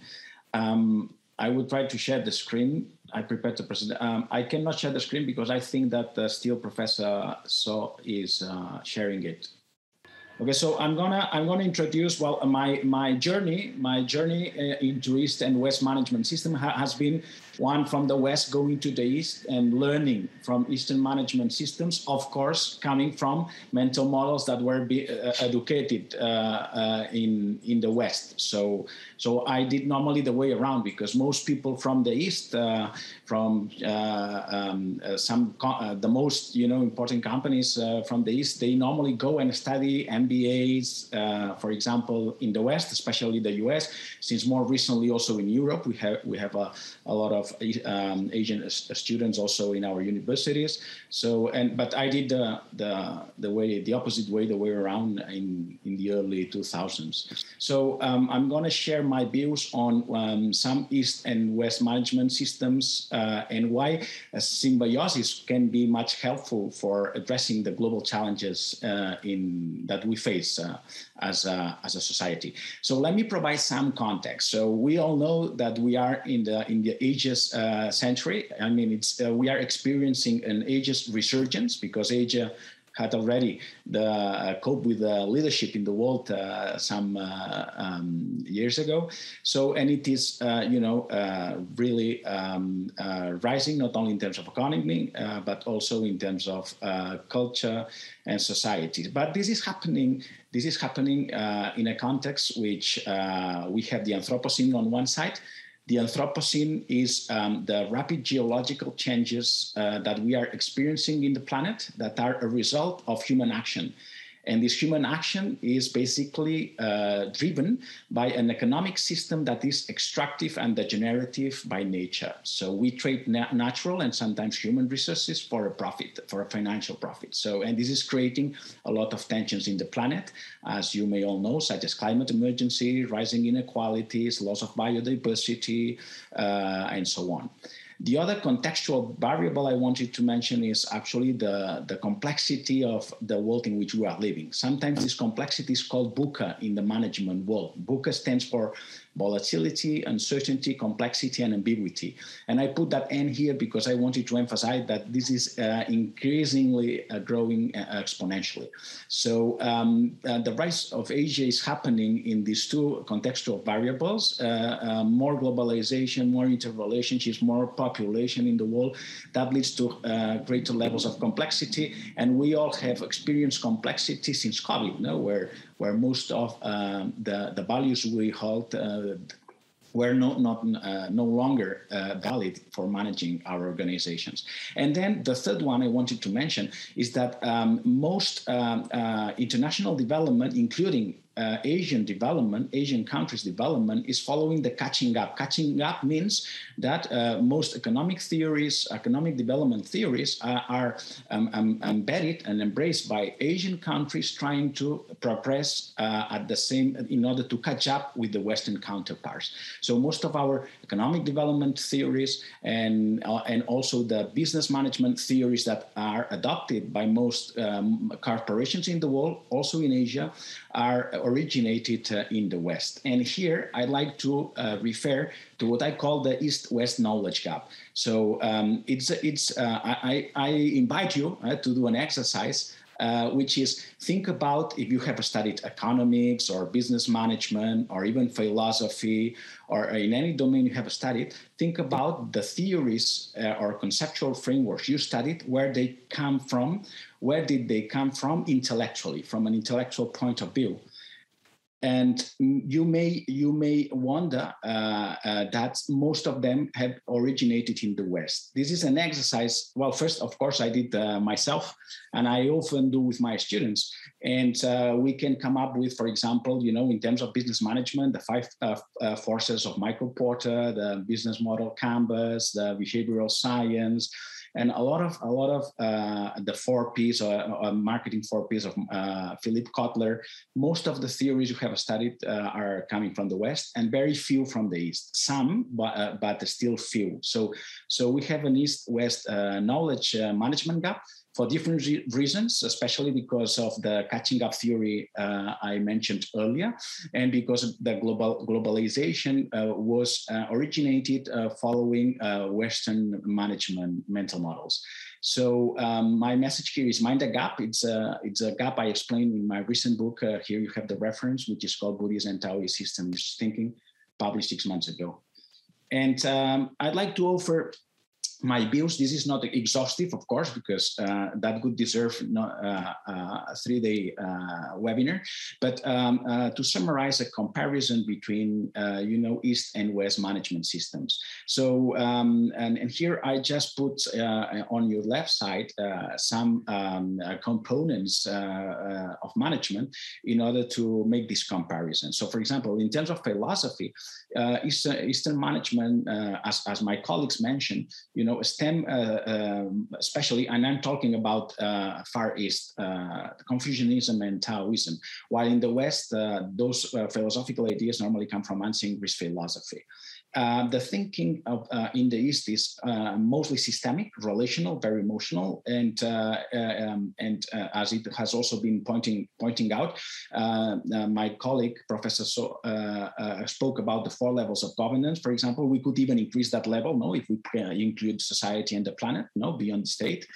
Um, I will try to share the screen. I prepared to present. Um, I cannot share the screen because I think that the still Professor So is uh, sharing it. Okay, so I'm gonna I'm gonna introduce well my my journey my journey into East and West management system ha- has been one from the West going to the East and learning from Eastern management systems, of course, coming from mental models that were be, uh, educated uh, uh, in, in the West. So, so I did normally the way around because most people from the East, uh, from uh, um, uh, some the most you know important companies from the East, they normally go and study MBAs, for example, in the West, especially the US. Since more recently, also in Europe, we have we have a, a lot of of um, Asian students also in our universities. So, and but I did the the the way the opposite way, the way around in in the early 2000s. So um, I'm going to share my views on um, some East and West management systems uh, and why symbiosis can be much helpful for addressing the global challenges uh, in that we face uh, as a, as a society. So let me provide some context. So we all know that we are in the in the ages uh, century. I mean, it's uh, we are experiencing an ages resurgence because Asia had already the uh, cope with the leadership in the world uh, some uh, um, years ago. So, and it is, uh, you know, really um, rising not only in terms of economy, but also in terms of culture and society. But this is happening. This is happening in a context which we have the Anthropocene on one side, the Anthropocene is um, the rapid geological changes uh, that we are experiencing in the planet that are a result of human action. And this human action is basically uh, driven by an economic system that is extractive and degenerative by nature. So we trade na- natural and sometimes human resources for a profit, for a financial profit. So, and this is creating a lot of tensions in the planet, as you may all know, such as climate emergency, rising inequalities, loss of biodiversity, uh, and so on. The other contextual variable I wanted to mention is actually the, the complexity of the world in which we are living. Sometimes this complexity is called VUCA in the management world. VUCA stands for volatility, uncertainty, complexity, and ambiguity. And I put that N here because I wanted to emphasize that this is uh, increasingly uh, growing uh, exponentially. So um, uh, the rise of Asia is happening in these two contextual variables, uh, uh, more globalization, more interrelationships, more population in the world. That leads to greater levels of complexity. And we all have experienced complexity since COVID, no? where where most of um, the, the values we hold uh, were no, not, uh, no longer uh, valid for managing our organizations. And then the third one I wanted to mention is that um, most um, uh, international development, including uh, Asian development, Asian countries' development is following the catching up. Catching up means that uh, most economic theories, economic development theories, uh, are um, um, embedded and embraced by Asian countries trying to progress uh, at the same in order to catch up with the Western counterparts. So most of our economic development theories and uh, and also the business management theories that are adopted by most um, corporations in the world, also in Asia, are originated uh, in the West. And here I'd like to uh, refer to what I call the East-West knowledge gap. So um, it's it's uh, I, I invite you to do an exercise uh, which is think about if you have studied economics or business management or even philosophy or in any domain you have studied, think about the theories uh, or conceptual frameworks you studied, where they come from, where did they come from intellectually, from an intellectual point of view. And you may you may wonder uh, uh, that most of them have originated in the West. This is an exercise. Well, first, of course, I did uh, myself, and I often do with my students. And uh, we can come up with, for example, you know, in terms of business management, the five uh, uh, forces of Michael Porter, the business model canvas, the behavioral science and a lot of a lot of uh, the four P's or, or, marketing four P's of uh, Philip Kotler. Most of the theories you have studied uh, are coming from the West, and very few from the East. Some, but uh, but still few. So so we have an East-West uh, knowledge uh, management gap for different re- reasons, especially because of the catching up theory uh, I mentioned earlier, and because the global globalization uh, was uh, originated uh, following uh, Western management mental models. So um, my message here is mind the gap. It's a it's a gap I explained in my recent book. Uh, here you have the reference, which is called Buddhist and Taoist Systems Thinking, published six months ago. And um, I'd like to offer my views. This is not exhaustive, of course, because uh, that would deserve not, uh, uh, a three-day uh, webinar. But um, uh, to summarize a comparison between, uh, you know, East and West management systems. So, um, and, and, here I just put on your left side some um, components of management in order to make this comparison. So, for example, in terms of philosophy, Eastern, Eastern management, as, as my colleagues mentioned, you know, STEM, uh, um, especially, and I'm talking about uh, Far East, uh, Confucianism and Taoism, while in the West, those philosophical ideas normally come from ancient Greek philosophy. Uh, the thinking of, uh, in the East is uh, mostly systemic, relational, very emotional, and uh, uh, um, and as it has also been pointing pointing out, my colleague Professor so, spoke about the four levels of governance. For example, we could even increase that level, no, if we include society and the planet, no, beyond the state.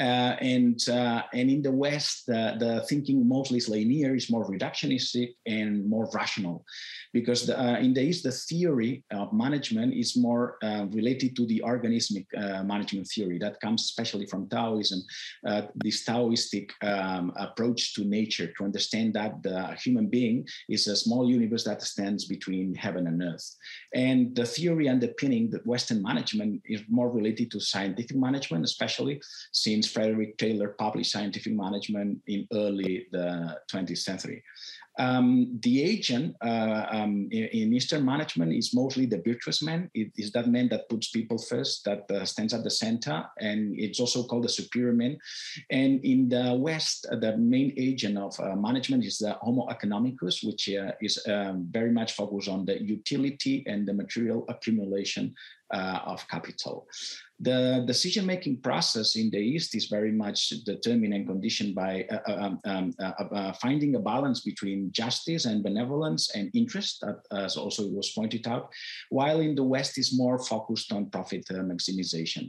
Uh, and uh, and in the West, uh, the thinking mostly is linear, is more reductionistic and more rational, because the, uh, in the East, the theory of management is more uh, related to the organismic uh, management theory that comes especially from Taoism, this Taoistic um, approach to nature to understand that the human being is a small universe that stands between heaven and earth, and the theory underpinning the Western management is more related to scientific management, especially since since Frederick Taylor published Scientific Management in early the 20th century. Um, the agent uh, um, in, in, Eastern management is mostly the virtuous man. It is that man that puts people first, that uh, stands at the center, and it's also called the superior man. And in the West, uh, the main agent of uh, management is the Homo economicus, which uh, is um, very much focused on the utility and the material accumulation of capital. The decision making process in the East is very much determined and conditioned by uh, uh um, um, uh, uh, finding a balance between justice and benevolence and interest, as also was pointed out, while in the West is more focused on profit maximization.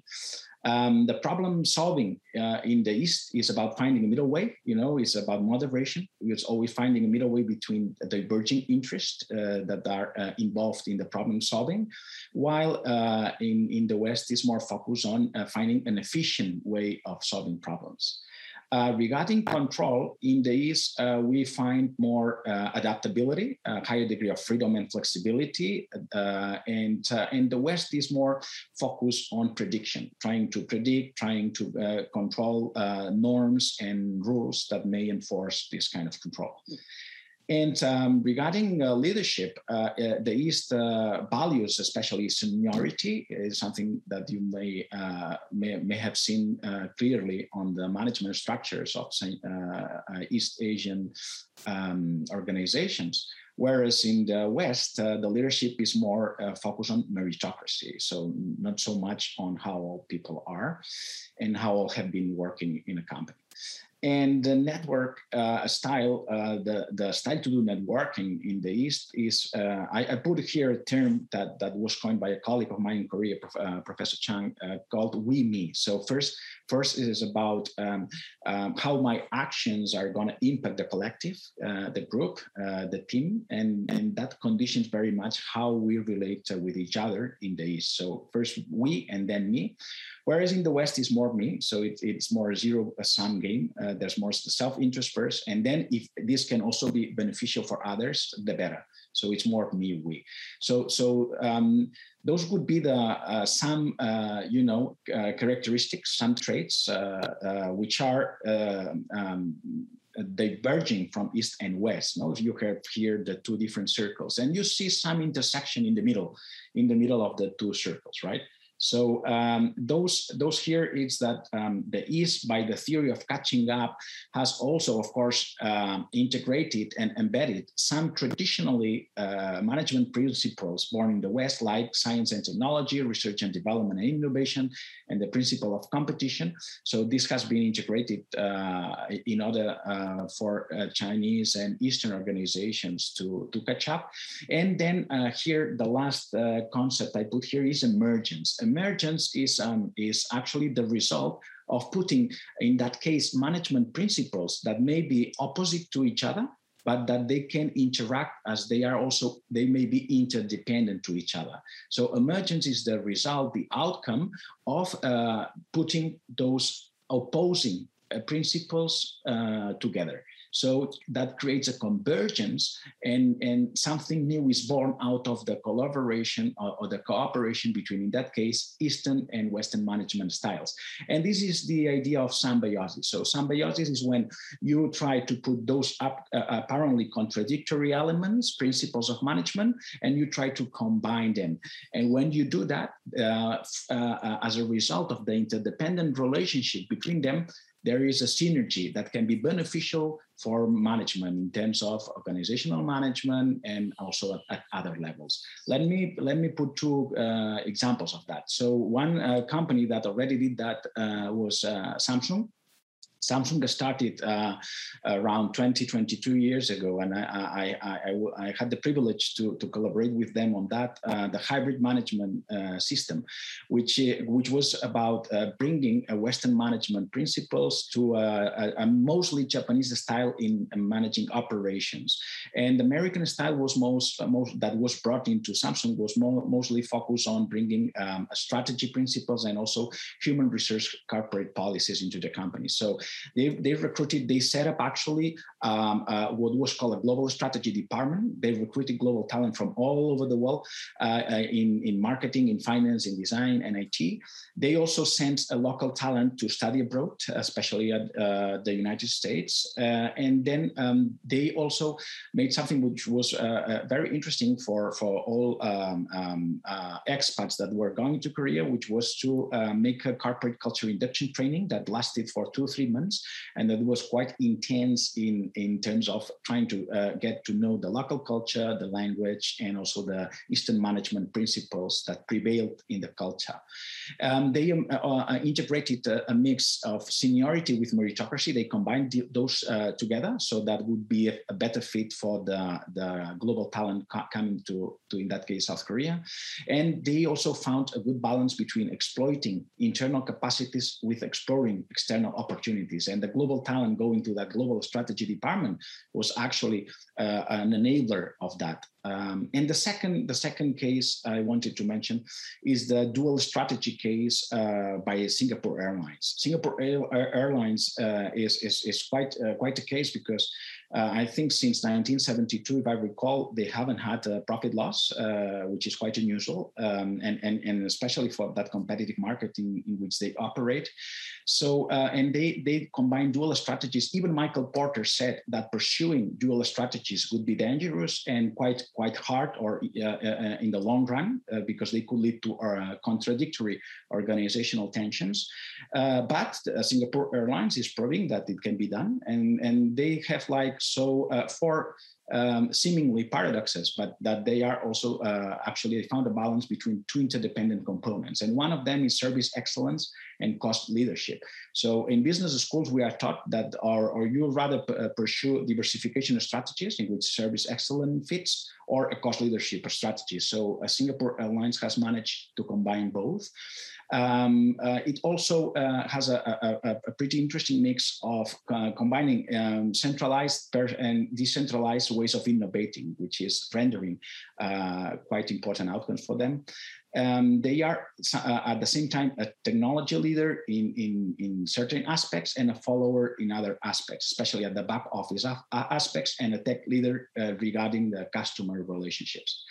Um, the problem solving uh, in the East is about finding a middle way. You know, it's about moderation. It's always finding a middle way between diverging interests uh, that are uh, involved in the problem solving, while uh, in in the West is more focused on uh, finding an efficient way of solving problems. Uh, regarding control, in the East, uh, we find more uh, adaptability, a higher degree of freedom and flexibility. And in the West is more focused on prediction, trying to predict, trying to control norms and rules that may enforce this kind of control. And um, regarding uh, leadership, uh, uh, the East uh, values, especially seniority, is something that you may uh, may, may, have seen uh, clearly on the management structures of East Asian um, organizations. Whereas in the West, the leadership is more focused on meritocracy, so not so much on how old people are and how all have been working in a company and the network uh, style, uh, the, the style to do networking in the East is, uh, I, I, put here a term that, that was coined by a colleague of mine in Korea, uh, Professor Chang, uh, called we me. So first, first is about um, um, how my actions are going to impact the collective, uh, the group, the team, and, and that conditions very much how we relate with each other in the East. So first we and then me Whereas in the West, it's more me. So it, it's more a zero sum game. Uh, there's more self interest first. And then if this can also be beneficial for others, the better. So it's more me, we. So, so um, those would be the uh, some, uh, you know, uh, characteristics, some traits uh, uh, which are um, diverging from east and west. Now, if you have here the two different circles, and you see some intersection in the middle, in the middle of the two circles, right? So um, those those here is that um, the East, by the theory of catching up, has also, of course, um, integrated and embedded some traditionally uh, management principles born in the West, like science and technology, research and development and innovation, and the principle of competition. So this has been integrated uh, in order uh, for uh, Chinese and Eastern organizations to to catch up. And then uh, here, the last uh, concept I put here is emergence emergence is, um, is actually the result of putting, in that case, management principles that may be opposite to each other, but that they can interact as they are also, they may be interdependent to each other. So emergence is the result, the outcome of uh, putting those opposing uh, principles uh, together. So that creates a convergence and, and something new is born out of the collaboration or, or, the cooperation between, in that case, Eastern and Western management styles. And this is the idea of symbiosis. So symbiosis is when you try to put those up, uh, apparently contradictory elements, principles of management, and you try to combine them. And when you do that, uh, uh, as a result of the interdependent relationship between them, there is a synergy that can be beneficial for management in terms of organizational management and also at, at other levels. Let me let me put two uh, examples of that. So one uh, company that already did that uh, was uh, Samsung. Samsung started uh, around 20, 22 years ago, and I, I, I, I, had the privilege to, to collaborate with them on that, uh, the hybrid management uh, system, which, uh, which was about uh, bringing Western management principles to a, a, mostly Japanese style in managing operations. And American style was most, most that was brought into Samsung was mostly focused on bringing um, strategy principles and also human resource corporate policies into the company. So they, they recruited, they set up actually um, uh, what was called a global strategy department. They recruited global talent from all over the world uh, uh, in, in marketing, in finance, in design, and IT. They also sent a local talent to study abroad, especially at uh, the United States. Uh, and then um, they also made something which was uh, very interesting for, for all um, um, expats that were going to Korea, which was to make a corporate culture induction training that lasted for two, three months and that was quite intense in, in terms of trying to uh, get to know the local culture, the language, and also the Eastern management principles that prevailed in the culture. Um, they um, uh, uh integrated a, a, mix of seniority with meritocracy. They combined those uh, together, so that would be a, a, better fit for the, the global talent coming to, to, in that case, South Korea. And they also found a good balance between exploiting internal capacities with exploring external opportunities and the global talent going to that global strategy department was actually uh, an enabler of that. Um, and the second, the second case I wanted to mention is the dual strategy case uh, by Singapore Airlines. Singapore Airlines uh, is, is, is quite uh, quite a case because uh, I think since 1972, if I recall, they haven't had a profit loss, uh, which is quite unusual, um, and, and, and especially for that competitive market in, in which they operate. So, uh, and they, they combine dual strategies. Even Michael Porter said that pursuing dual strategies would be dangerous and quite, quite hard or uh, uh, in the long run, uh, because they could lead to contradictory organizational tensions. but Singapore Airlines is proving that it can be done. And, and they have like so uh, four um, seemingly paradoxes, but that they are also uh, actually they found a balance between two interdependent components. And one of them is service excellence and cost leadership. So in business schools, we are taught that, or, or you rather p- uh, pursue diversification strategies in which service excellence fits, or a cost leadership strategy. So uh, Singapore Airlines has managed to combine both. Um, uh, it also uh, has a, a, a, pretty interesting mix of uh, combining um, centralized and decentralized ways of innovating, which is rendering uh, quite important outcomes for them. Um, they are uh, at the same time a technology leader in, in, in certain aspects and a follower in other aspects, especially at the back office aspects, and a tech leader uh, regarding the customer relationships.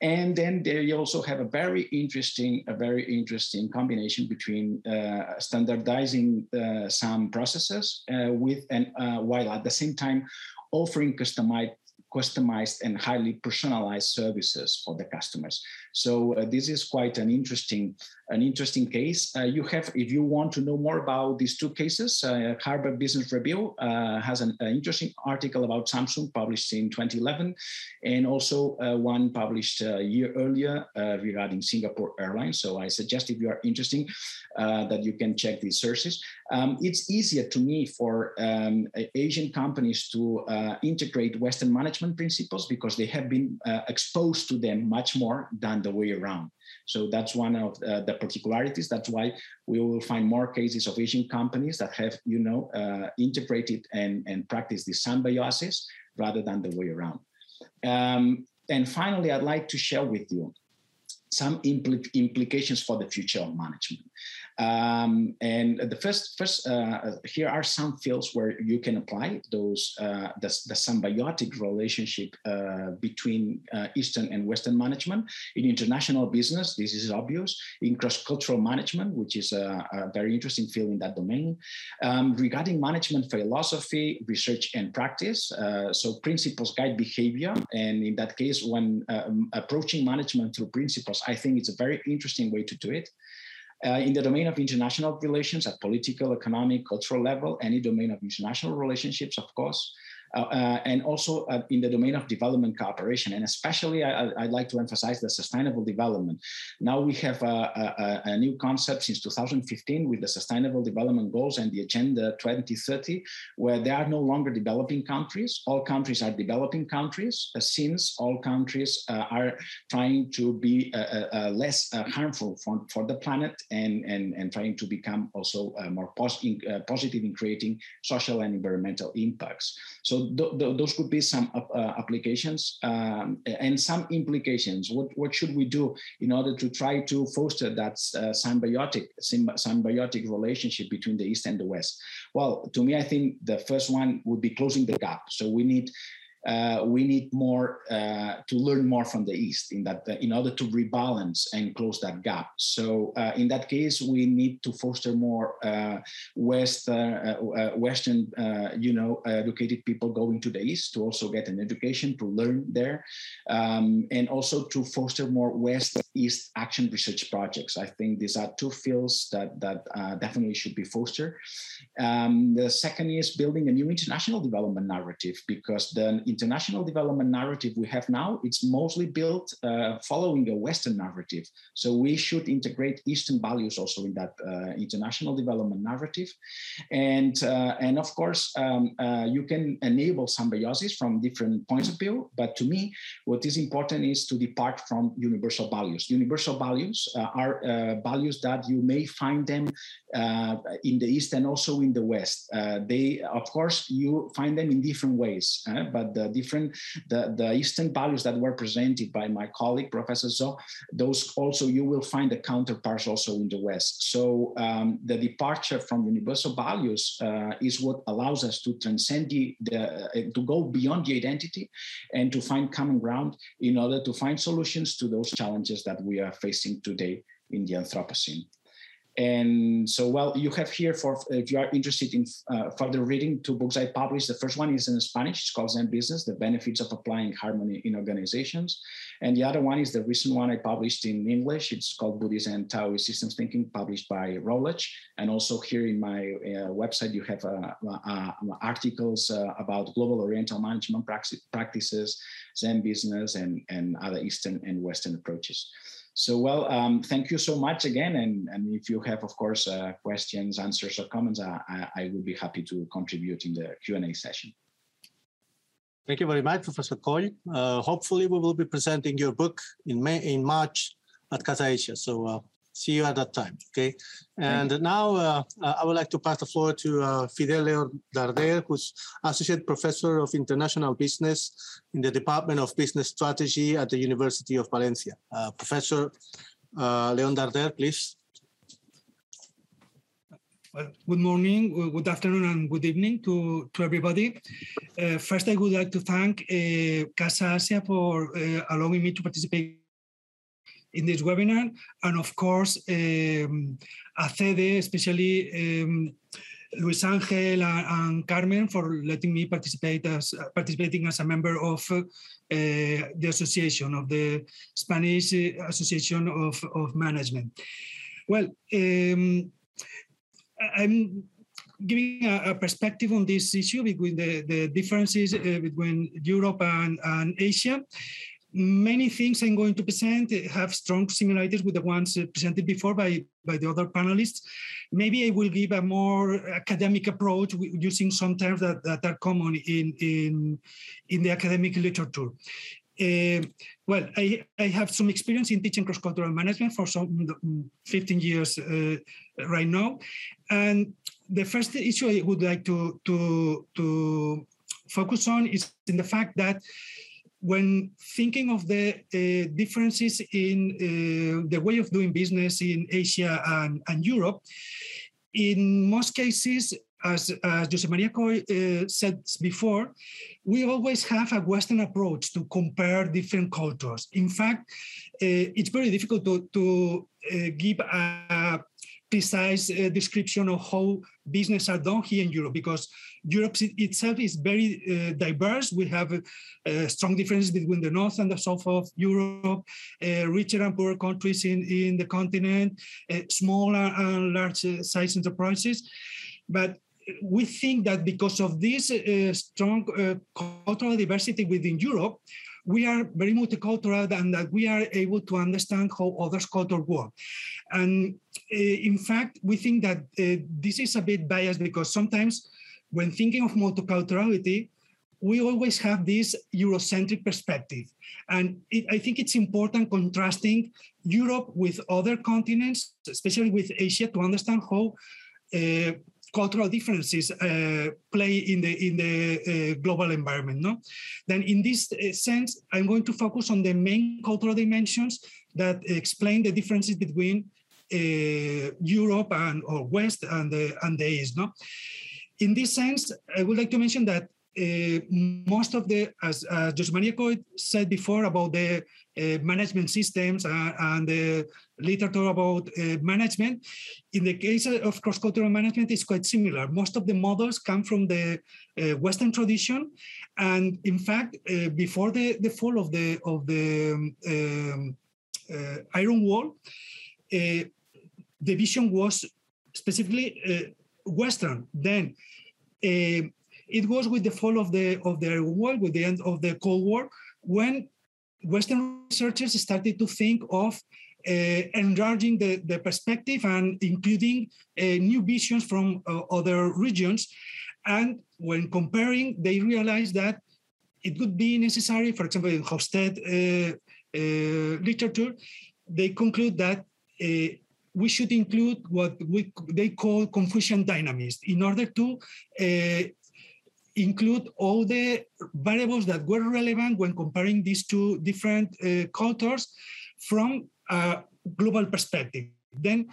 And then they also have a very interesting, a very interesting combination between uh, standardizing uh, some processes uh, with and uh, while at the same time offering customized customized and highly personalized services for the customers. So uh, this is quite an interesting an interesting case. Uh, you have, if you want to know more about these two cases, uh, Harvard Business Review uh, has an, an, interesting article about Samsung published in 2011, and also uh, one published a year earlier uh, regarding Singapore Airlines. So I suggest if you are interested that you can check these sources. Um, it's easier to me for um, Asian companies to integrate Western management principles because they have been exposed to them much more than the way around. So that's one of uh, the particularities. That's why we will find more cases of Asian companies that have, you know, uh, integrated and, and practiced the symbiosis rather than the way around. Um, and finally, I'd like to share with you some impl- implications for the future of management. Um, and the first, first uh, here are some fields where you can apply those uh, the, the, symbiotic relationship uh, between uh, Eastern and Western management. In international business, this is obvious. In cross-cultural management, which is a, a, very interesting field in that domain. Um, regarding management philosophy, research, and practice, uh, so principles guide behavior. And in that case, when um, approaching management through principles, I think it's a very interesting way to do it. Uh, in the domain of international relations at political, economic, cultural level, any domain of international relationships, of course, Uh, uh, and also uh, in the domain of development cooperation. And especially, I, would like to emphasize the sustainable development. Now we have a, a, a, new concept since 2015 with the Sustainable Development Goals and the Agenda 2030, where there are no longer developing countries. All countries are developing countries, since all countries are trying to be less harmful for, for the planet and, and, and trying to become also more pos- in, positive in creating social and environmental impacts. So th- th- those could be some uh, applications um, and some implications. What, what should we do in order to try to foster that uh, symbiotic symbiotic relationship between the East and the West? Well, to me, I think the first one would be closing the gap. So we need uh, we need more uh, to learn more from the east in that uh, in order to rebalance and close that gap. So uh, in that case we need to foster more uh, west uh, western you know educated people going to the east to also get an education to learn there um, and also to foster more west east action research projects. I think these are two fields that that definitely should be fostered. Um, the second is building a new international development narrative because the international development narrative we have now, it's mostly built uh, following a Western narrative. So we should integrate Eastern values also in that uh, international development narrative. And, uh, and of course, um, uh, you can enable symbiosis from different points of view. But to me, what is important is to depart from universal values. Universal values uh, are uh, values that you may find them in the East and also in the West. they, of course, you find them in different ways, but the different the, the Eastern values that were presented by my colleague Professor Zhou, those also you will find the counterparts also in the West. So um, the departure from universal values uh, is what allows us to transcend the, the uh, to go beyond the identity and to find common ground in order to find solutions to those challenges that we are facing today in the Anthropocene. And so, well, you have here for if you are interested in uh, further reading two books I published. The first one is in Spanish. It's called Zen Business: The Benefits of Applying Harmony in Organizations. And the other one is the recent one I published in English. It's called Buddhist and Taoist Systems Thinking, published by Routledge. And also here in my uh, website, you have uh, uh articles uh, about global Oriental management practices, Zen business, and and other Eastern and Western approaches. So, well, um, thank you so much again. And, and if you have, of course, uh, questions, answers, or comments, I, I would be happy to contribute in the Q&A session. Thank you very much, Professor Coll. Uh, hopefully, we will be presenting your book in May, in March at Casa Asia. So, uh, see you at that time. Okay. And now uh, uh, I would like to pass the floor to uh, Fidel Leon Darder, who's Associate Professor of International Business in the Department of Business Strategy at the University of Valencia. Uh, Professor uh, Leon Darder, please. Well, good morning, good afternoon, and good evening to, to everybody. Uh, first, I would like to thank uh, Casa Asia for uh, allowing me to participate in this webinar, and of course, um, ACEDE, especially um, Luis Angel and, and, Carmen for letting me participate as participating as a member of uh, the association of the Spanish Association of, of Management. Well, um, I'm giving a, a, perspective on this issue between the, the differences uh, between Europe and, and Asia. Many things I'm going to present have strong similarities with the ones presented before by, by the other panelists. Maybe I will give a more academic approach using some terms that, that are common in, in, in the academic literature. Uh, well, I, I have some experience in teaching cross-cultural management for some 15 years uh, right now. And the first issue I would like to, to, to focus on is in the fact that when thinking of the uh, differences in uh, the way of doing business in Asia and, and Europe, in most cases, as, as Josep Maria Coll uh, said before, we always have a Western approach to compare different cultures. In fact, uh, it's very difficult to, to uh, give a precise uh, description of how business are done here in Europe because Europe itself is very uh, diverse. We have uh, strong differences between the north and the south of Europe, uh, richer and poorer countries in, in the continent, uh, small and large size enterprises. But we think that because of this uh, strong uh, cultural diversity within Europe, we are very multicultural and that we are able to understand how others' culture work. And uh, in fact, we think that uh, this is a bit biased because sometimes when thinking of multiculturality, we always have this Eurocentric perspective. And it, I think it's important contrasting Europe with other continents, especially with Asia, to understand how uh, cultural differences uh, play in the in the uh, global environment. No, then in this uh, sense, I'm going to focus on the main cultural dimensions that explain the differences between uh, Europe and or West and the and the East. No, in this sense, I would like to mention that most of the, as uh, Josep Maria Coll said before about the uh, management systems uh, and the literature about uh, management, in the case of cross-cultural management, is quite similar. Most of the models come from the uh, Western tradition, and in fact, before the, the fall of the of the um, Iron Wall, the vision was specifically Western. Then it was with the fall of the of the world, with the end of the Cold War, when Western researchers started to think of uh, enlarging the, the perspective and including uh, new visions from uh, other regions. And when comparing, they realized that it would be necessary, for example, in Hofstede literature, they conclude that we should include what we, they call Confucian dynamism in order to include all the variables that were relevant when comparing these two different uh, cultures from a global perspective. Then,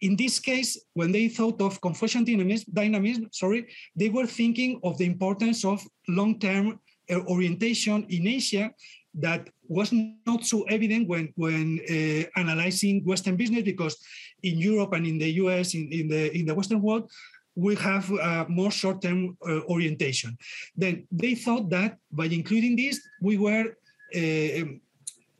in this case, when they thought of Confucian dynamism, dynamism sorry, they were thinking of the importance of long-term uh, orientation in Asia that was not so evident when when uh, analyzing Western business because in Europe and in the US in, in the in the Western world we have a more short-term uh, orientation. Then they thought that by including this, we were uh, um,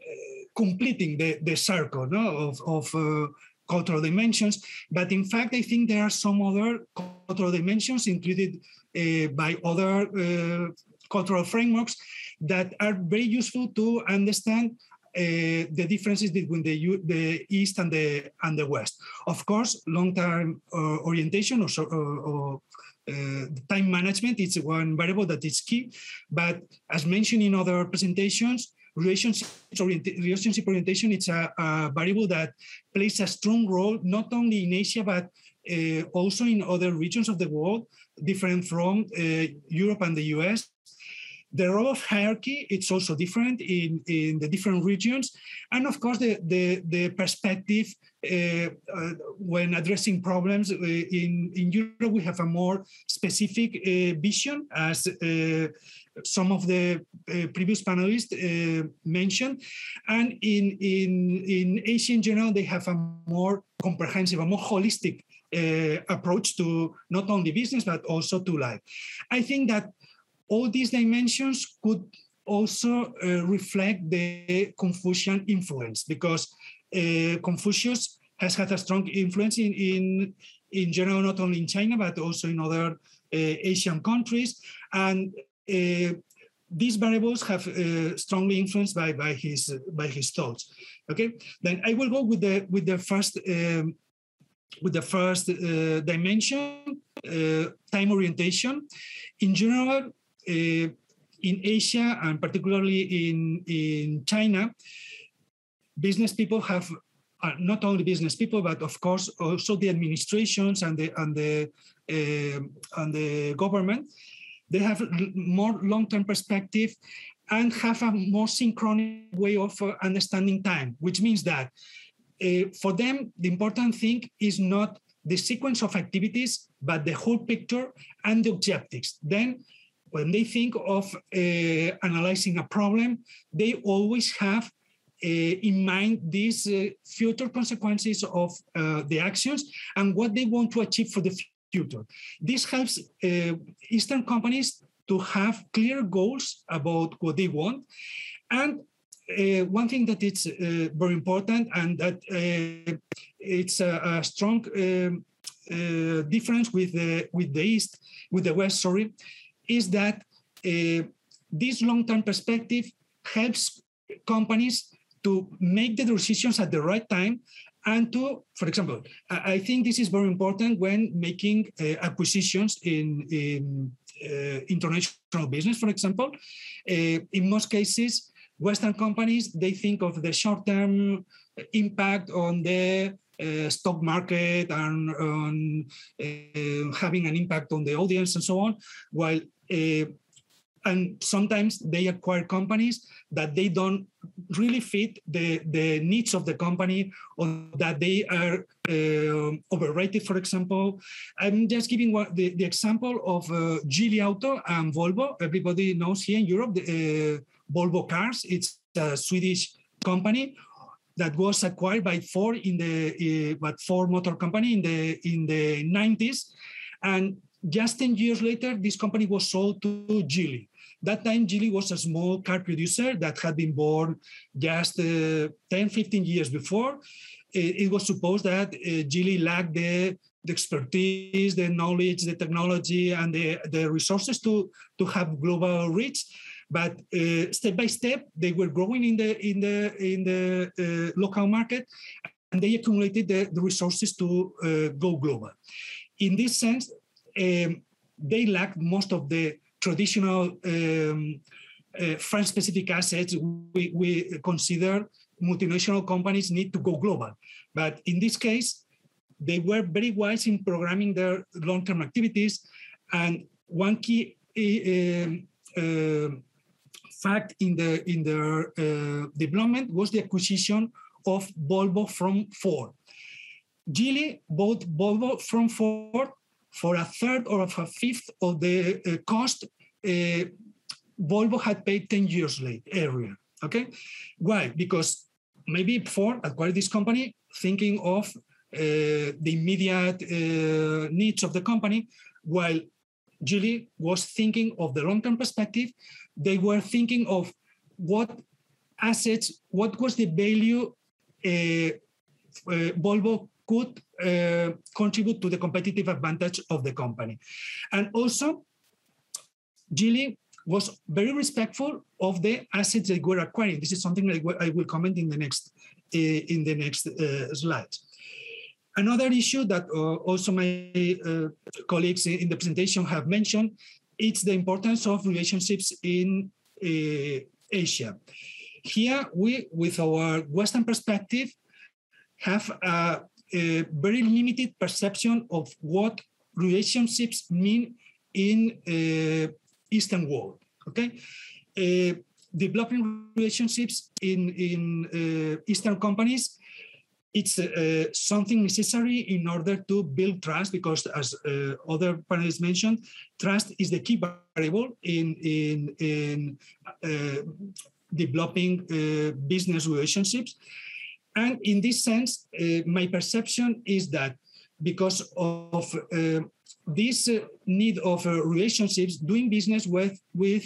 uh, completing the, the circle no, of, of uh, cultural dimensions. But in fact, I think there are some other cultural dimensions included uh, by other uh, cultural frameworks that are very useful to understand uh, the differences between the, the East and the and the West. Of course, long-term uh, orientation or, or uh, time management is one variable that is key. But as mentioned in other presentations, relationship, relationship orientation it's a, a, variable that plays a strong role not only in Asia but uh, also in other regions of the world, different from uh, Europe and the US. The role of hierarchy it's also different in, in the different regions, and of course the the, the perspective uh, uh, when addressing problems uh, in in Europe, we have a more specific vision, as some of the previous panelists mentioned, and in in in Asia in general, they have a more comprehensive, a more holistic uh, approach to not only business but also to life. I think that all these dimensions could also uh, reflect the Confucian influence because uh, Confucius has had a strong influence in, in, in general, not only in China, but also in other uh, Asian countries. And uh, these variables have uh, strongly influenced by, by, his, by his thoughts. Okay, then I will go with the, with the first, um, with the first uh, dimension, time orientation. In general, in Asia and particularly in, in China, business people have uh, not only business people, but of course also the administrations and the and the uh, and the government. They have more long-term perspective and have a more synchronous way of uh, understanding time, which means that uh, for them the important thing is not the sequence of activities, but the whole picture and the objectives. Then when they think of uh, analyzing a problem, they always have uh, in mind these uh, future consequences of the actions and what they want to achieve for the future. This helps Eastern companies to have clear goals about what they want. And uh, one thing that is uh, very important and that uh, it's a, a strong um, difference with the with the east with the west sorry is that this long-term perspective helps companies to make the decisions at the right time and to, for example, I think this is very important when making uh, acquisitions in, in uh, international business, for example. Uh, in most cases, Western companies, they think of the short-term impact on the uh, stock market and uh, having an impact on the audience and so on, while uh, and sometimes they acquire companies that they don't really fit the, the needs of the company or that they are uh, overrated, for example. I'm just giving one, the, the example of uh, Geely Auto and Volvo. Everybody knows here in Europe, the, uh, Volvo Cars. It's a Swedish company that was acquired by Ford in the uh, but Ford Motor Company in the in the 90s, and just 10 years later, this company was sold to Geely. That time, Geely was a small car producer that had been born just uh, 10, 15 years before. It, it was supposed that uh, Geely lacked the, the, expertise, the knowledge, the technology, and the, the resources to, to have global reach. But uh, step by step, they were growing in the in the in the uh, local market, and they accumulated the, the resources to uh, go global. In this sense, um, they lacked most of the traditional um, uh, firm-specific assets, we, we consider multinational companies need to go global. But in this case, they were very wise in programming their long-term activities. And one key uh, uh, fact in the in their uh, development was the acquisition of Volvo from Ford. Geely bought Volvo from Ford for a third or a fifth of the uh, cost uh, Volvo had paid 10 years late earlier. Okay, why? Because maybe Ford acquired this company thinking of uh, the immediate uh, needs of the company, while Geely was thinking of the long-term perspective. They were thinking of what assets, what was the value uh, uh, Volvo could uh, contribute to the competitive advantage of the company. And also, Geely was very respectful of the assets they were acquiring. This is something I will comment in the next uh, in the next uh, slide. Another issue that uh, also my colleagues in the presentation have mentioned, it's the importance of relationships in uh, Asia. here we, with our Western perspective, have a, a very limited perception of what relationships mean in uh, Eastern world. Okay, uh, developing relationships in in uh, Eastern companies it's uh, something necessary in order to build trust because as uh, other panelists mentioned trust is the key variable in in, in uh, developing uh, business relationships. And in this sense uh, my perception is that because of uh, this need of relationships doing business with with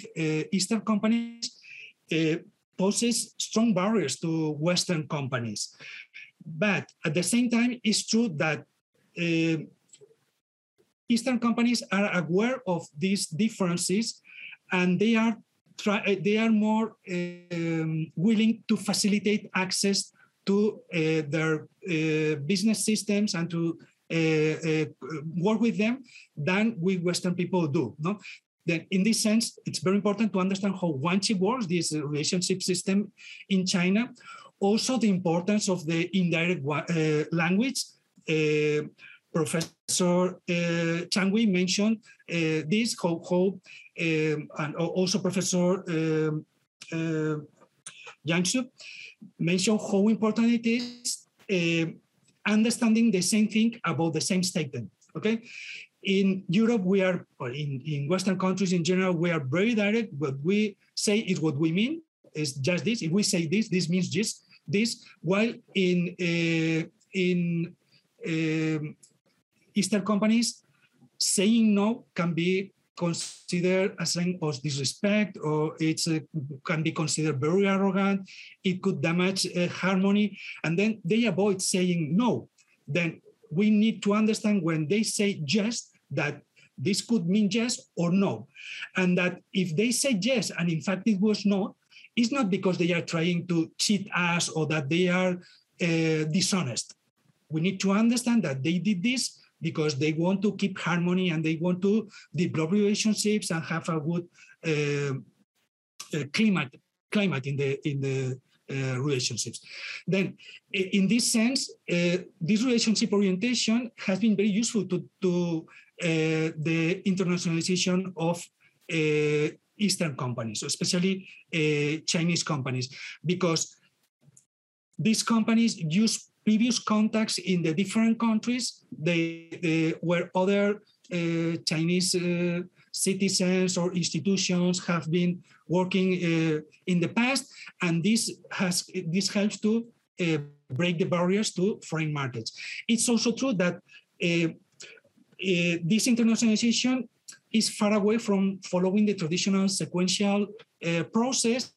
eastern companies poses strong barriers to western companies but at the same time, it's true that uh, Eastern companies are aware of these differences, and they are try, uh, they are more um, willing to facilitate access to uh, their uh, business systems and to work with them than we Western people do. No, then in this sense, it's very important to understand how Guanxi works, this relationship system in China, also the importance of the indirect uh, language. Uh, Professor uh, mentioned this, um, and also Professor um, uh, Yang mentioned how important it is understanding the same thing about the same statement. Okay, in Europe, we are, or in, in Western countries in general, we are very direct. What we say is what we mean. Is just this. If we say this, this means this this, while in uh, in um, Eastern companies, saying no can be considered as sign of disrespect or it uh, can be considered very arrogant. It could damage uh, harmony. And then they avoid saying no. Then we need to understand when they say yes, that this could mean yes or no. And that if they say yes, and in fact it was no, it's not because they are trying to cheat us or that they are uh, dishonest. We need to understand that they did this because they want to keep harmony and they want to develop relationships and have a good uh, uh, climate climate in the in the uh, relationships. Then, in this sense, uh, this relationship orientation has been very useful to to uh, the internationalization of uh, Eastern companies, especially uh, Chinese companies, because these companies use previous contacts in the different countries they, they where other uh, Chinese uh, citizens or institutions have been working uh, in the past, and this has this helps to break the barriers to foreign markets. It's also true that this internationalization is far away from following the traditional sequential uh, process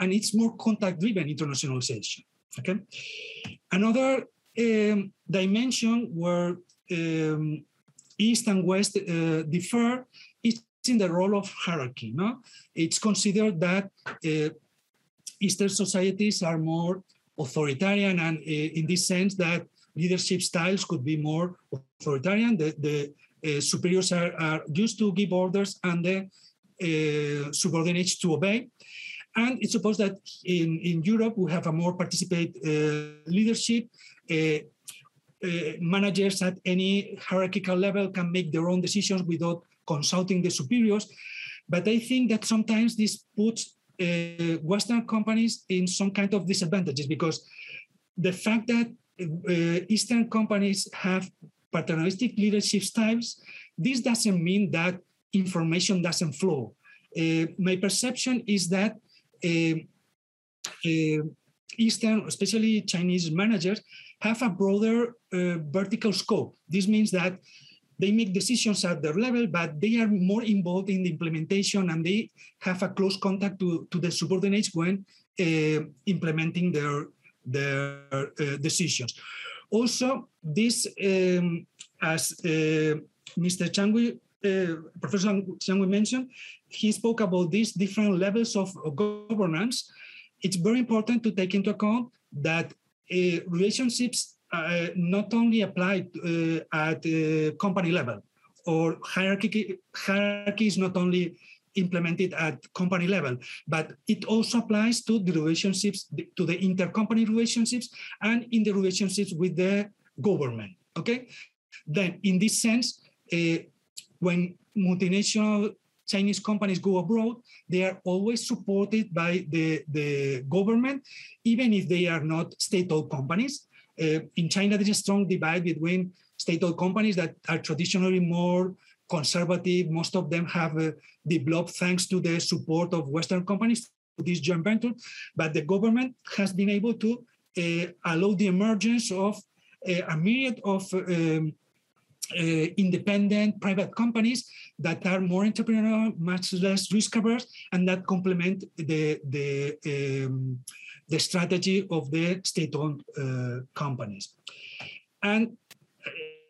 and it's more contact driven internationalization. Okay. Another um, dimension where um, East and West uh, differ is in the role of hierarchy. No? It's considered that uh, Eastern societies are more authoritarian, and uh, in this sense, that leadership styles could be more authoritarian. The, the uh, superiors are, are, used to give orders and the uh, subordinates to obey. And it's supposed that in, in Europe, we have a more participate uh, leadership. Uh, managers at any hierarchical level can make their own decisions without consulting the superiors. But I think that sometimes this puts Western companies in some kind of disadvantages because the fact that uh, Eastern companies have paternalistic leadership styles, this doesn't mean that information doesn't flow. Uh, my perception is that uh, uh, Eastern, especially Chinese managers, have a broader uh, vertical scope. This means that they make decisions at their level, but they are more involved in the implementation and they have a close contact to, to the subordinates when uh, implementing their, their uh, decisions. Also, this, um, as uh, Mr. Changui, uh, Professor Changui mentioned, he spoke about these different levels of, governance. It's very important to take into account that uh, relationships not only apply at company level, or hierarchy, hierarchy is not only implemented at company level, but it also applies to the relationships, to the intercompany relationships and in the relationships with the government. Okay, then in this sense, uh, when multinational Chinese companies go abroad, they are always supported by the, the government, even if they are not state-owned companies. Uh, in China, there is a strong divide between state-owned companies that are traditionally more conservative. Most of them have uh, developed thanks to the support of Western companies this joint venture. But the government has been able to uh, allow the emergence of uh, a myriad of um, uh, independent private companies that are more entrepreneurial, much less risk averse, and that complement the the um, the strategy of the state-owned uh, companies. And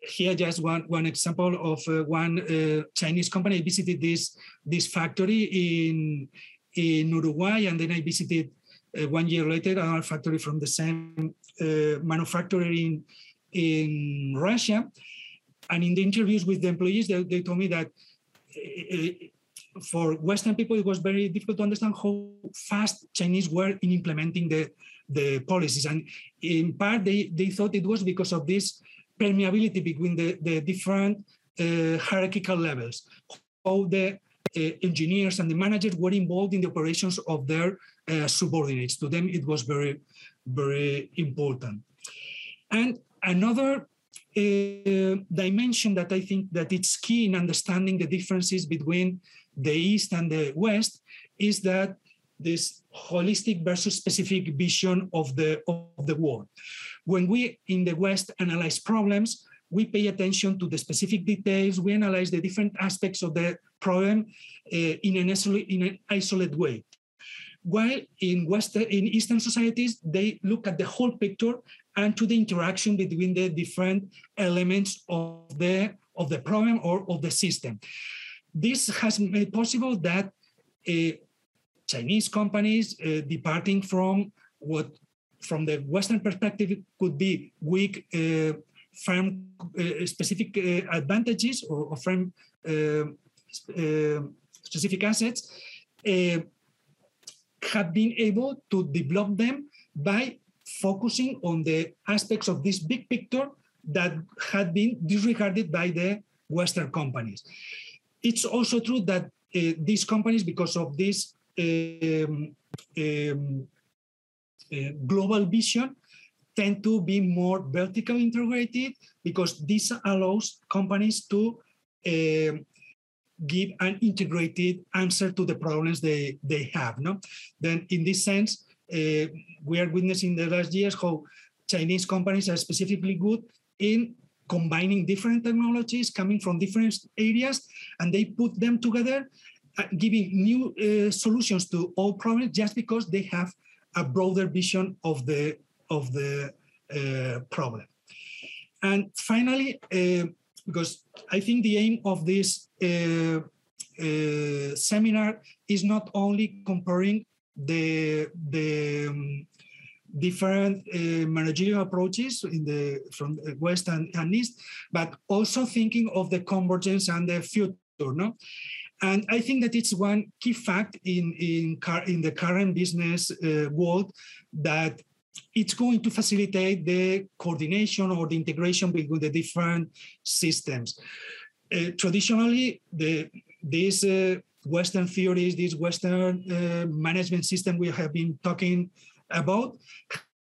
here, just one one example of uh, one uh, Chinese company. I visited this this factory in in Uruguay, and then I visited uh, one year later another factory from the same manufacturer in in Russia and in the interviews with the employees, they, they told me that uh, for Western people, it was very difficult to understand how fast Chinese were in implementing the, the policies. And in part, they, they thought it was because of this permeability between the, the different uh, hierarchical levels, how the uh, engineers and the managers were involved in the operations of their uh, subordinates. To them, it was very, very important. And another uh, dimension that I think that it's key in understanding the differences between the East and the West is that this holistic versus specific vision of the of the world. When we in the West analyze problems, we pay attention to the specific details. We analyze the different aspects of the problem uh, in an in an isolated way. While in Western, in Eastern societies, they look at the whole picture and to the interaction between the different elements of the of the problem or of the system. This has made possible that uh, Chinese companies uh, departing from what from the Western perspective could be weak uh, firm uh, specific uh, advantages or, or firm uh, specific assets have been able to develop them by focusing on the aspects of this big picture that had been disregarded by the Western companies. It's also true that uh, these companies, because of this um, um, uh, global vision, tend to be more vertically integrated because this allows companies to uh, give an integrated answer to the problems they, they have. No? Then, in this sense, uh, we are witnessing the last years how Chinese companies are specifically good in combining different technologies coming from different areas and they put them together uh, giving new uh, solutions to all problems just because they have a broader vision of the of the uh, problem and finally uh, because i think the aim of this uh, uh, seminar is not only comparing the the um, different uh, managerial approaches in the from west and, and, east, but also thinking of the convergence and the future. No, and I think that it's one key fact in in car, in the current business uh, world that it's going to facilitate the coordination or the integration between the different systems. Uh, traditionally, the these uh, Western theories, this Western uh, management system we have been talking about,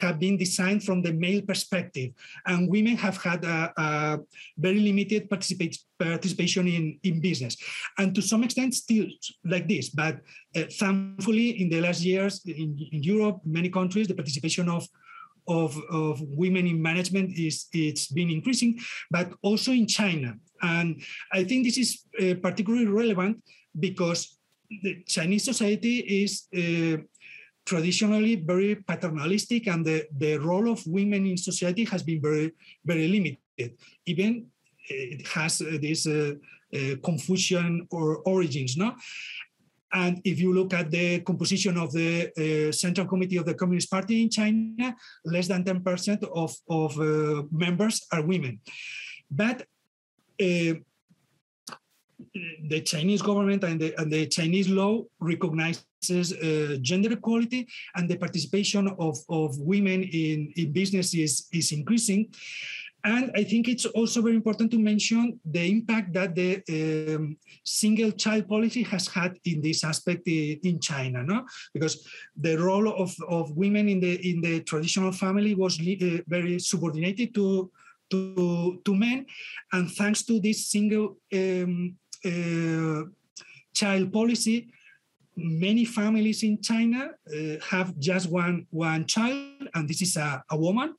have been designed from the male perspective, and women have had a, a very limited participate, participation in, in business, and to some extent still like this. But uh, thankfully, in the last years in, in Europe, many countries, the participation of of, of women in management is it's been increasing, but also in China. And I think this is uh, particularly relevant because the Chinese society is uh, traditionally very paternalistic and the, the role of women in society has been very, very limited. Even uh, it has uh, this uh, uh, Confucian or origins, no? And if you look at the composition of the uh, Central Committee of the Communist Party in China, less than 10% of, of members are women. But the Chinese government and the, and the Chinese law recognizes uh, gender equality and the participation of, of women in, in business is, is increasing. And I think it's also very important to mention the impact that the um, single child policy has had in this aspect in China, no? Because the role of, of women in the in the traditional family was uh, very subordinated to to, to men, and thanks to this single um, uh, child policy, many families in China uh, have just one one child, and this is a, a, woman.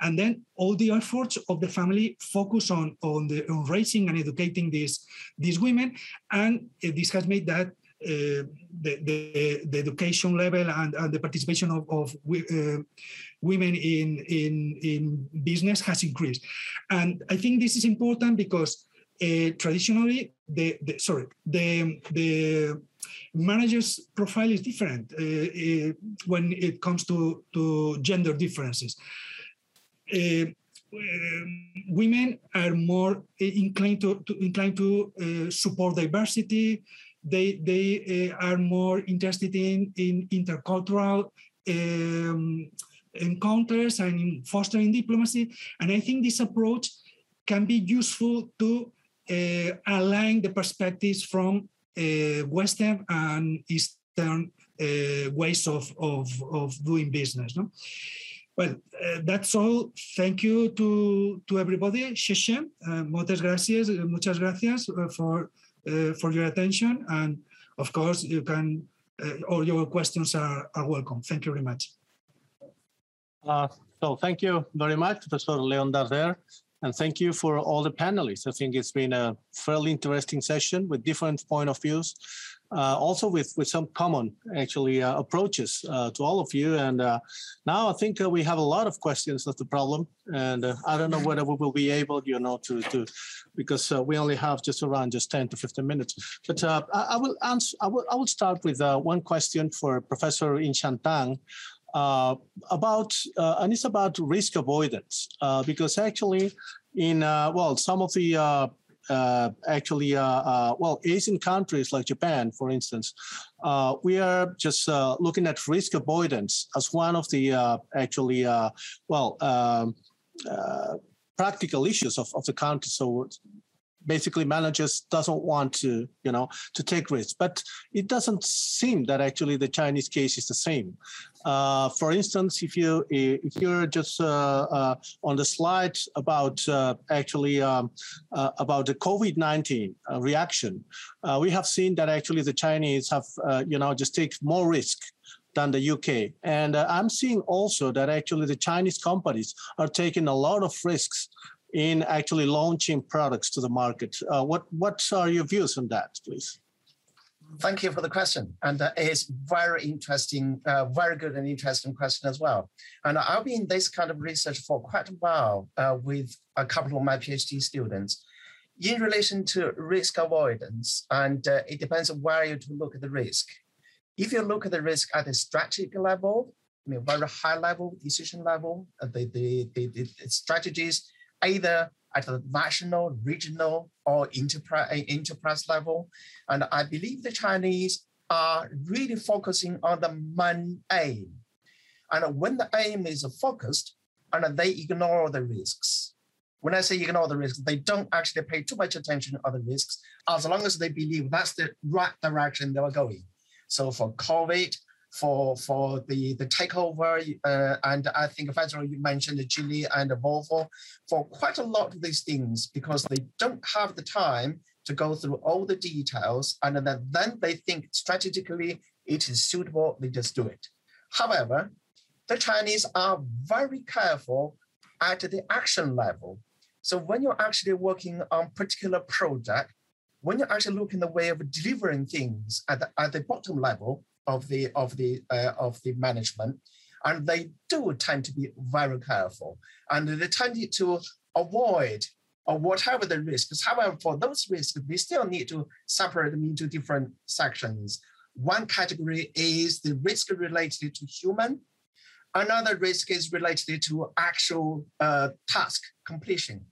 And then all the efforts of the family focus on on the on raising and educating these these women, and uh, this has made that. Uh, the, the, the, education level and, and the participation of, of uh, women in, in, in business has increased. And I think this is important because uh, traditionally the, the, sorry the the manager's profile is different uh, uh, when it comes to to gender differences. Uh, women are more inclined to, to inclined to uh, support diversity. They they uh, are more interested in in intercultural. Um, encounters and in fostering diplomacy and i think this approach can be useful to align the perspectives from uh, Western and Eastern uh, ways of, of, of doing business. No? Well, uh, that's all. Thank you to, to everybody. Uh, muchas gracias, muchas gracias for, for your attention. And of course, you can, all your questions are, are welcome. Thank you very much. so thank you very much, Professor Leon Darder. And thank you for all the panelists. I think it's been a fairly interesting session with different point of views, uh, also with, with some common actually uh, approaches uh, to all of you. And uh, now I think uh, we have a lot of questions of the problem. And uh, I don't know whether we will be able, you know, to, to because we only have just around just 10 to 15 minutes. But I, I, will answer, I will, I will start with one question for Professor Yinshan Tang uh, about uh, and it's about risk avoidance uh, because actually in uh, well some of the uh, uh, actually well Asian countries like Japan for instance we are just looking at risk avoidance as one of the actually well um, practical issues of, of the country. So basically managers doesn't want to you know to take risks but it doesn't seem that actually the chinese case is the same uh, for instance if you if you're just uh, uh, on the slide about uh, actually um, uh, about the covid-19 uh, reaction we have seen that actually the chinese have you know just take more risk than the UK. And uh, I'm seeing also that actually the Chinese companies are taking a lot of risks in actually launching products to the market. Uh, what what are your views on that, please? Thank you for the question, and uh, it's very interesting, uh, very good and interesting question as well. And I've been this kind of research for quite a while uh, with a couple of my PhD students in relation to risk avoidance, and uh, it depends on where you to look at the risk. If you look at the risk at a strategic level, I mean, very high level decision level, uh, the, the, the, the strategies either at the national, regional, or enterprise, eh, enterprise level. And I believe the Chinese are really focusing on the main aim. And when the aim is focused, and they ignore the risks. When I say ignore the risks, they don't actually pay too much attention on the risks as long as they believe that's the right direction they are going. So for COVID, for for the the takeover. Uh, and I think Federal you mentioned the Geely and the Volvo for quite a lot of these things because they don't have the time to go through all the details, and then then they think strategically it is suitable. They just do it. However, the Chinese are very careful at the action level. So when you're actually working on particular project, when you're actually looking the way of delivering things at the, at the bottom level, of the of the uh, of the management, and they do tend to be very careful, and they tend to avoid or whatever the risks. However, for those risks, we still need to separate them into different sections. One category is the risk related to human. Another risk is related to actual uh, task completion.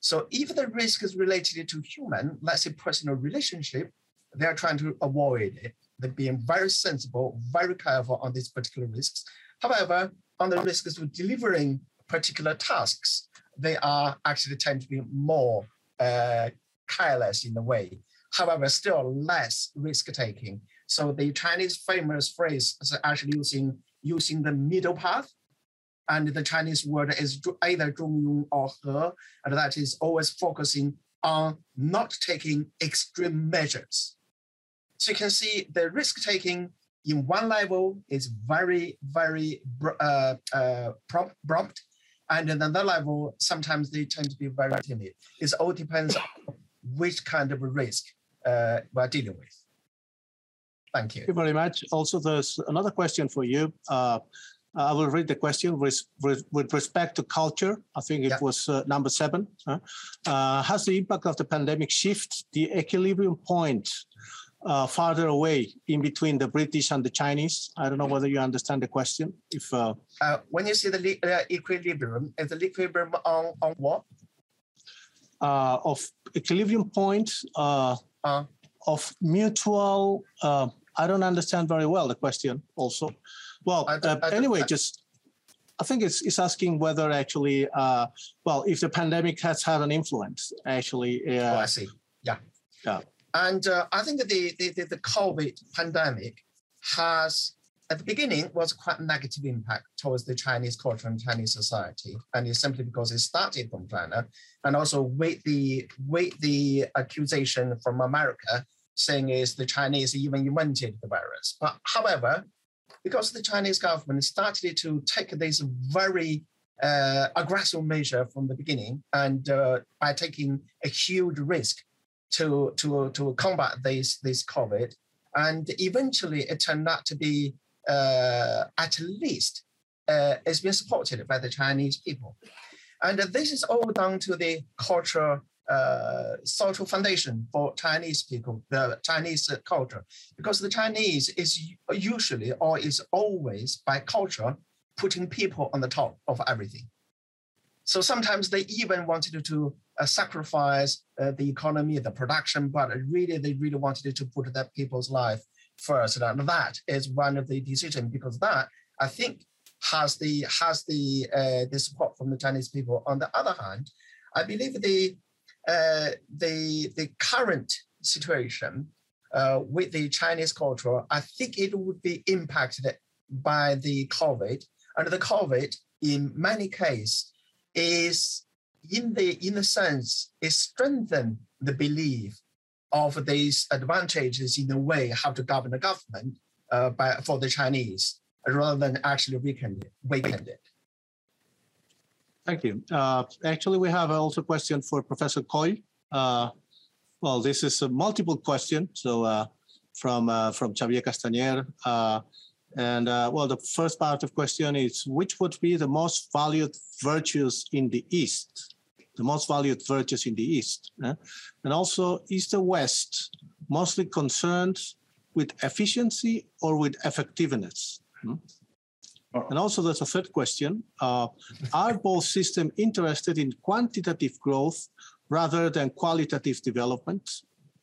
So if the risk is related to human, let's say personal relationship, they are trying to avoid it they're being very sensible, very careful on these particular risks. However, on the risks of delivering particular tasks, they are actually tend to be more uh, careless in a way. However, still less risk taking. So the Chinese famous phrase is actually using using the middle path, and the Chinese word is either zhongyong or he, and that is always focusing on not taking extreme measures. So you can see the risk taking in one level is very, very uh, uh, prompt, and in another level, sometimes they tend to be very timid. It all depends on which kind of risk uh, we're dealing with. Thank you. Thank you very much. Also, there's another question for you. Uh, I will read the question with, with, with respect to culture. I think it yeah. was uh, number seven. Uh, has the impact of the pandemic shift the equilibrium point uh, farther away in between the British and the Chinese? I don't know whether you understand the question. If uh, uh, when you see the equilibrium, is the equilibrium on on what? of equilibrium point of mutual. I don't understand very well the question. Also, well, uh, anyway, just I think it's, it's asking whether actually, uh, well, if the pandemic has had an influence, actually. Uh, oh, I see. Yeah. Yeah. And uh, I think the, the, the, COVID pandemic has, at the beginning, was quite a negative impact towards the Chinese culture and Chinese society. And it's simply because it started from China. And also with the, with the accusation from America saying is the Chinese even invented the virus. But however, because the Chinese government started to take this very uh, aggressive measure from the beginning, and uh, by taking a huge risk to to to combat this this COVID, and eventually it turned out to be uh, at least uh, it's been supported by the Chinese people, and this is all down to the cultural uh, social foundation for Chinese people, the Chinese culture, because the Chinese is usually or is always by culture putting people on the top of everything. So sometimes they even wanted to uh, sacrifice uh, the economy, the production, but really they really wanted to put that people's life first. And that is one of the decisions because that I think has the has the uh, the support from the Chinese people. On the other hand, I believe the uh, the the current situation uh, with the Chinese culture, I think it would be impacted by the COVID. And the COVID, in many cases, is in the in the sense it strengthened the belief of these advantages in a way how to govern the government uh, by for the Chinese rather than actually weakened it, weakened it. Thank you. Uh, actually, we have also a question for Professor Coll. Uh, well, this is a multiple question. So uh, from uh, from Xavier Castañer. And uh, well, the first part of question is, which would be the most valued virtues in the East? The most valued virtues in the East. And also, is the West mostly concerned with efficiency or with effectiveness? Hmm? And also, there's a third question: uh, Are both systems interested in quantitative growth rather than qualitative development?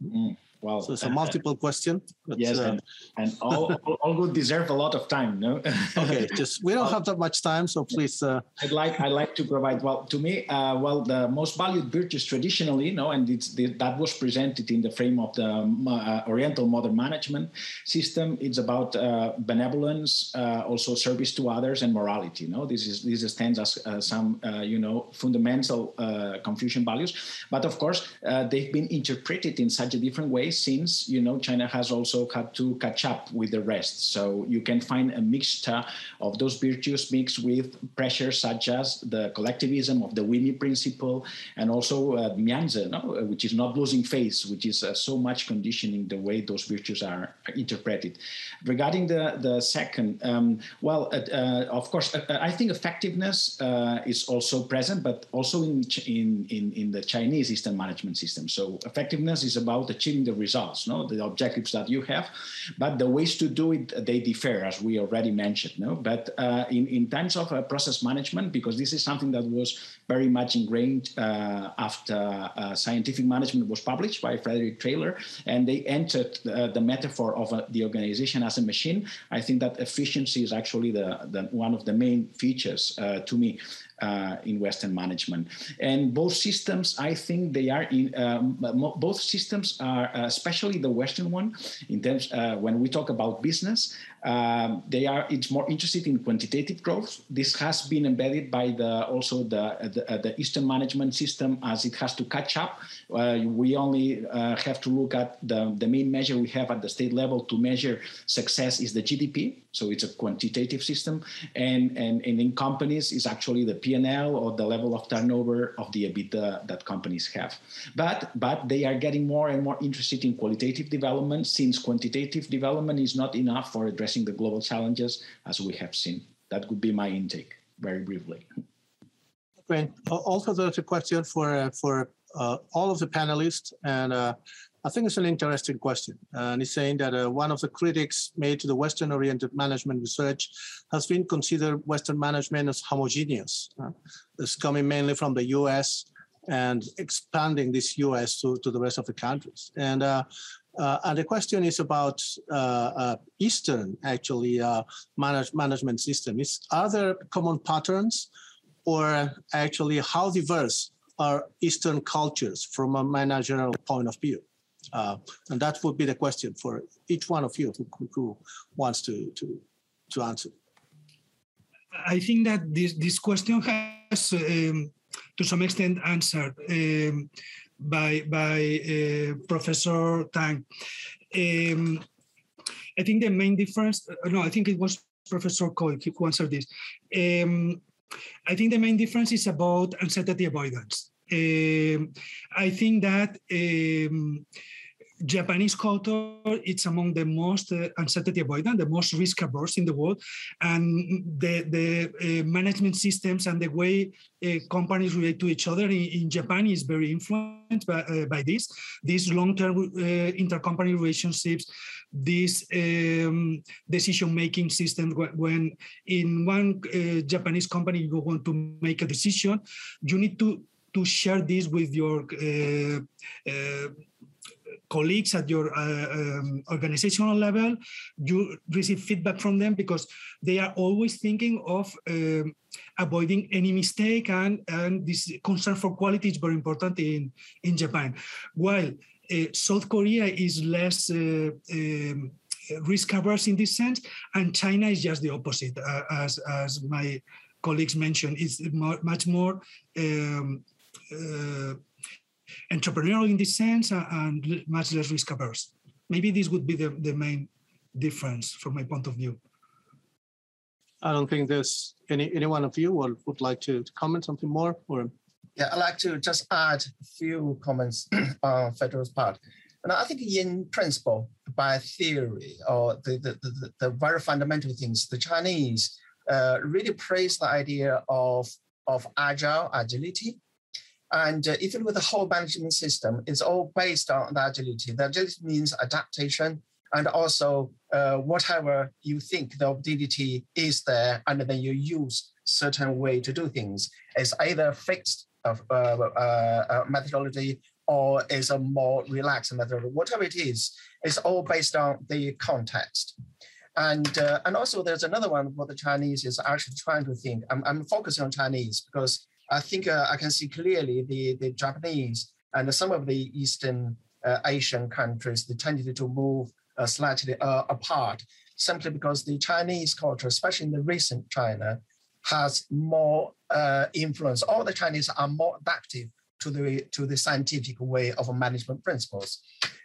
Mm. Well, so it's a multiple question. But, yes, uh, and, and all, all would deserve a lot of time. No. okay, just we don't have that much time, so please. Uh, I'd like I'd like to provide. Well, to me, uh, well, the most valued virtues traditionally, no, and it's the, that was presented in the frame of the uh, Oriental modern management system. It's about uh, benevolence, uh, also service to others, and morality. No, this is this stands as some you know fundamental Confucian values, but of course they've been interpreted in such a different way since you know China has also had to catch up with the rest. So you can find a mixture of those virtues mixed with pressures such as the collectivism of the Wuyi principle and also uh, Mianzi, no? which is not losing face, which is uh, so much conditioning the way those virtues are interpreted. Regarding the the second, um, well, uh, uh of course, uh, uh, I think effectiveness is also present, but also in, in in in the Chinese Eastern management system. So effectiveness is about achieving the results, no, the objectives that you have. But the ways to do it they differ, as we already mentioned, no. But uh, in in terms of uh, process management, because this is something that was very much ingrained uh, after uh, scientific management was published by Frederick Taylor, and they entered uh, the metaphor of the organization as a machine. I think that efficiency is actually the, the one of the main features to me uh, in Western management. And both systems, I think they are in, um, both systems are, uh, especially the Western one, in terms, uh, when we talk about business, um, they are it's more interested in quantitative growth. This has been embedded by the also the the, uh, the Eastern management system as it has to catch up. Uh, we only uh, have to look at the the main measure we have at the state level to measure success is the GDP. So it's a quantitative system, and and, and in companies is actually the P&L or the level of turnover of the EBITDA that companies have. But but they are getting more and more interested in qualitative development since quantitative development is not enough for addressing the global challenges as we have seen. That would be my intake, very briefly. Great. Also, there's a question for for uh, all of the panelists, and uh, I think it's an interesting question. and he's saying that uh, one of the critics made to the Western-oriented management research has been considered Western management as homogeneous. It's coming mainly from the U.S. and expanding this U.S. to, to the rest of the countries. And uh, and the question is about uh, uh, Eastern actually manage, management system. Is are there common patterns, or actually how diverse are Eastern cultures from a managerial point of view? Uh, and that would be the question for each one of you who, who wants to, to to answer. I think that this this question has, um, to some extent, answered. Um, by by uh, Professor Tang. Um, I think the main difference. Uh, no, I think it was Professor Coll who answered this. Um, I think the main difference is about uncertainty avoidance. Um, I think that um, Japanese culture it's among the most uh, uncertainty avoidant, the most risk averse in the world, and the the uh, management systems and the way uh, companies relate to each other in, in Japan is very influenced by, uh, by this. These long-term uh, intercompany relationships, this um, decision-making system. When in one uh, Japanese company you want to make a decision, you need to to share this with your colleagues at your uh, um, organizational level, you receive feedback from them because they are always thinking of um, avoiding any mistake and, and this concern for quality is very important in, in Japan. While uh, South Korea is less uh, um, risk averse in this sense, and China is just the opposite, uh, as, as my colleagues mentioned, it's much more um, uh, entrepreneurial in this sense and much less risk averse. Maybe this would be the, the main difference from my point of view. I don't think there's any any one of you would, would like to, to comment something more or yeah, I'd like to just add a few comments on Federal's part. And I think in principle, by theory or the, the, the, the very fundamental things, the Chinese uh, really praise the idea of, of agile agility and uh, if you look at the whole management system, it's all based on the agility. The agility means adaptation and also uh, whatever you think the ability is there, and then you use certain way to do things. It's either fixed uh, uh, uh methodology or is a more relaxed methodology. Whatever it is, it's all based on the context. And, uh, and also there's another one what the Chinese is actually trying to think. I'm, I'm focusing on Chinese because I think uh, I can see clearly the, the Japanese and some of the Eastern uh, Asian countries, they tended to move slightly apart simply because the Chinese culture, especially in the recent China, has more uh, influence. All the Chinese are more adaptive to the, to the scientific way of management principles.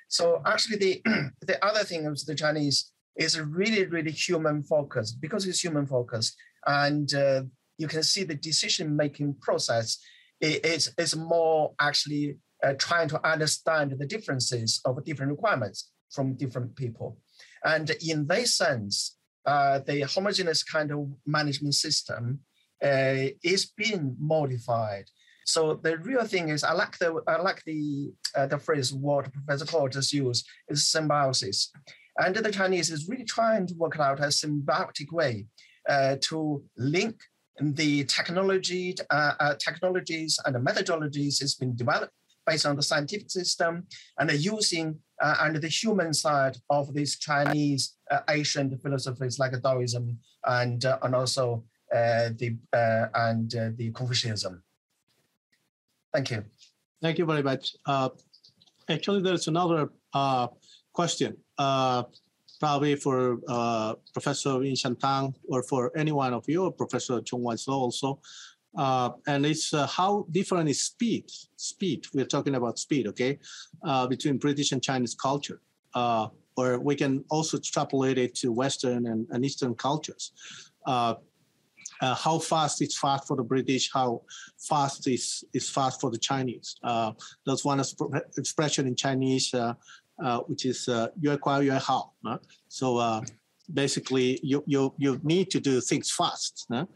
So actually the, the other thing is the Chinese is really, really human focused because it's human focused. And uh, you can see the decision making process is, is more actually uh, trying to understand the differences of different requirements from different people. And in this sense, uh, the homogeneous kind of management system uh, is being modified. So the real thing is, I like the I like the uh, the phrase what Professor Coll just used is symbiosis, and the Chinese is really trying to work out a symbiotic way uh, to link the technology uh, technologies and the methodologies has been developed based on the scientific system and using uh, and the human side of these Chinese uh, ancient philosophies like Taoism and uh, and also uh, the uh, and uh, the Confucianism. Thank you. Thank you very much. actually, there's another question, probably for Professor Win Tang or for any one of you, or Professor Chung Wan So also uh, and it's uh, how different is speed. Speed. We're talking about speed, okay, uh, between British and Chinese culture, uh, or we can also extrapolate it to Western and, and Eastern cultures. Uh, uh, how fast is fast for the British? How fast is is fast for the Chinese? that's one expression in Chinese, which is "yue kuai yue hao." So basically, you you you need to do things fast. Huh?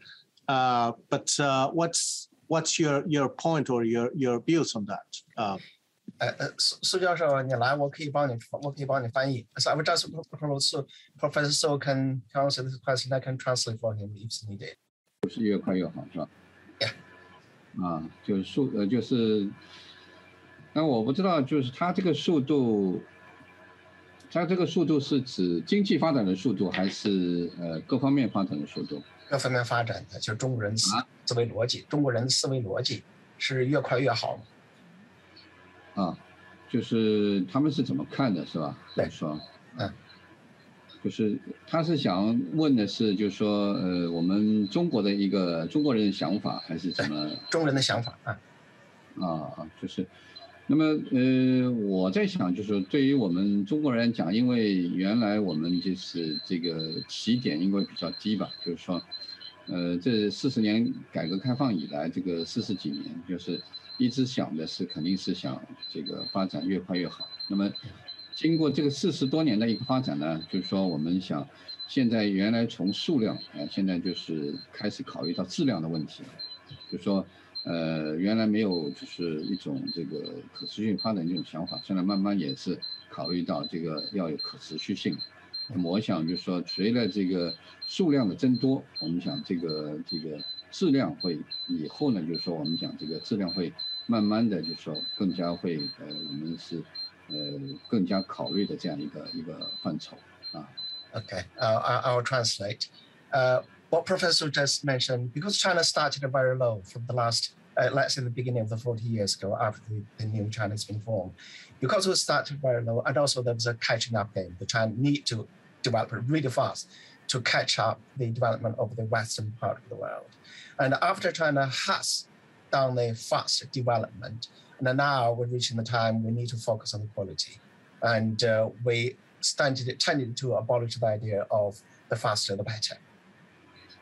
Uh, but uh, what's what's your your point or your your views on that? Uh, uh, uh 呃呃，苏苏教授，你来，我可以帮你，我可以帮你翻译。So I will just so Professor Su can answer this question. I can translate for him if needed. 是越快越好，是吧？Yeah. 啊，就是速呃就是，但我不知道，就是它这个速度，它这个速度是指经济发展的速度，还是呃各方面发展的速度？各方面发展的，就是中国人思思维逻辑，中国人的思维逻辑是越快越好啊，就是他们是怎么看的，是吧？对，说，嗯，就是他是想问的是，就是说，呃，我们中国的一个 中国人的想法，还是怎么？中国人的想法啊，啊，就是。那么，呃，我在想，就是对于我们中国人讲，因为原来我们就是这个起点因为比较低吧，就是说，呃，这四十年改革开放以来，这个四十几年，就是一直想的是肯定是想这个发展越快越好。那么，经过这个四十多年的一个发展呢，就是说我们想，现在原来从数量啊，现在就是开始考虑到质量的问题，就是说。呃，原来没有就是一种这个可持续发展这种想法，现在慢慢也是考虑到这个要有可持续性。那么我想就是说，随着这个数量的增多，我们想这个这个质量会以后呢，就是说我们讲这个质量会慢慢的就是说更加会呃，我们是呃更加考虑的这样一个一个范畴啊。Okay, uh, I will translate. Uh, what Professor just mentioned, because China started very low from the last uh, let's say the beginning of the 40 years ago after the, the new China has been formed, because we started very low, and also there was a catching up game. The China need to develop really fast to catch up the development of the western part of the world. And after China has done the fast development, and now we're reaching the time we need to focus on the quality. And uh, we tended, tended to abolish the idea of the faster the better.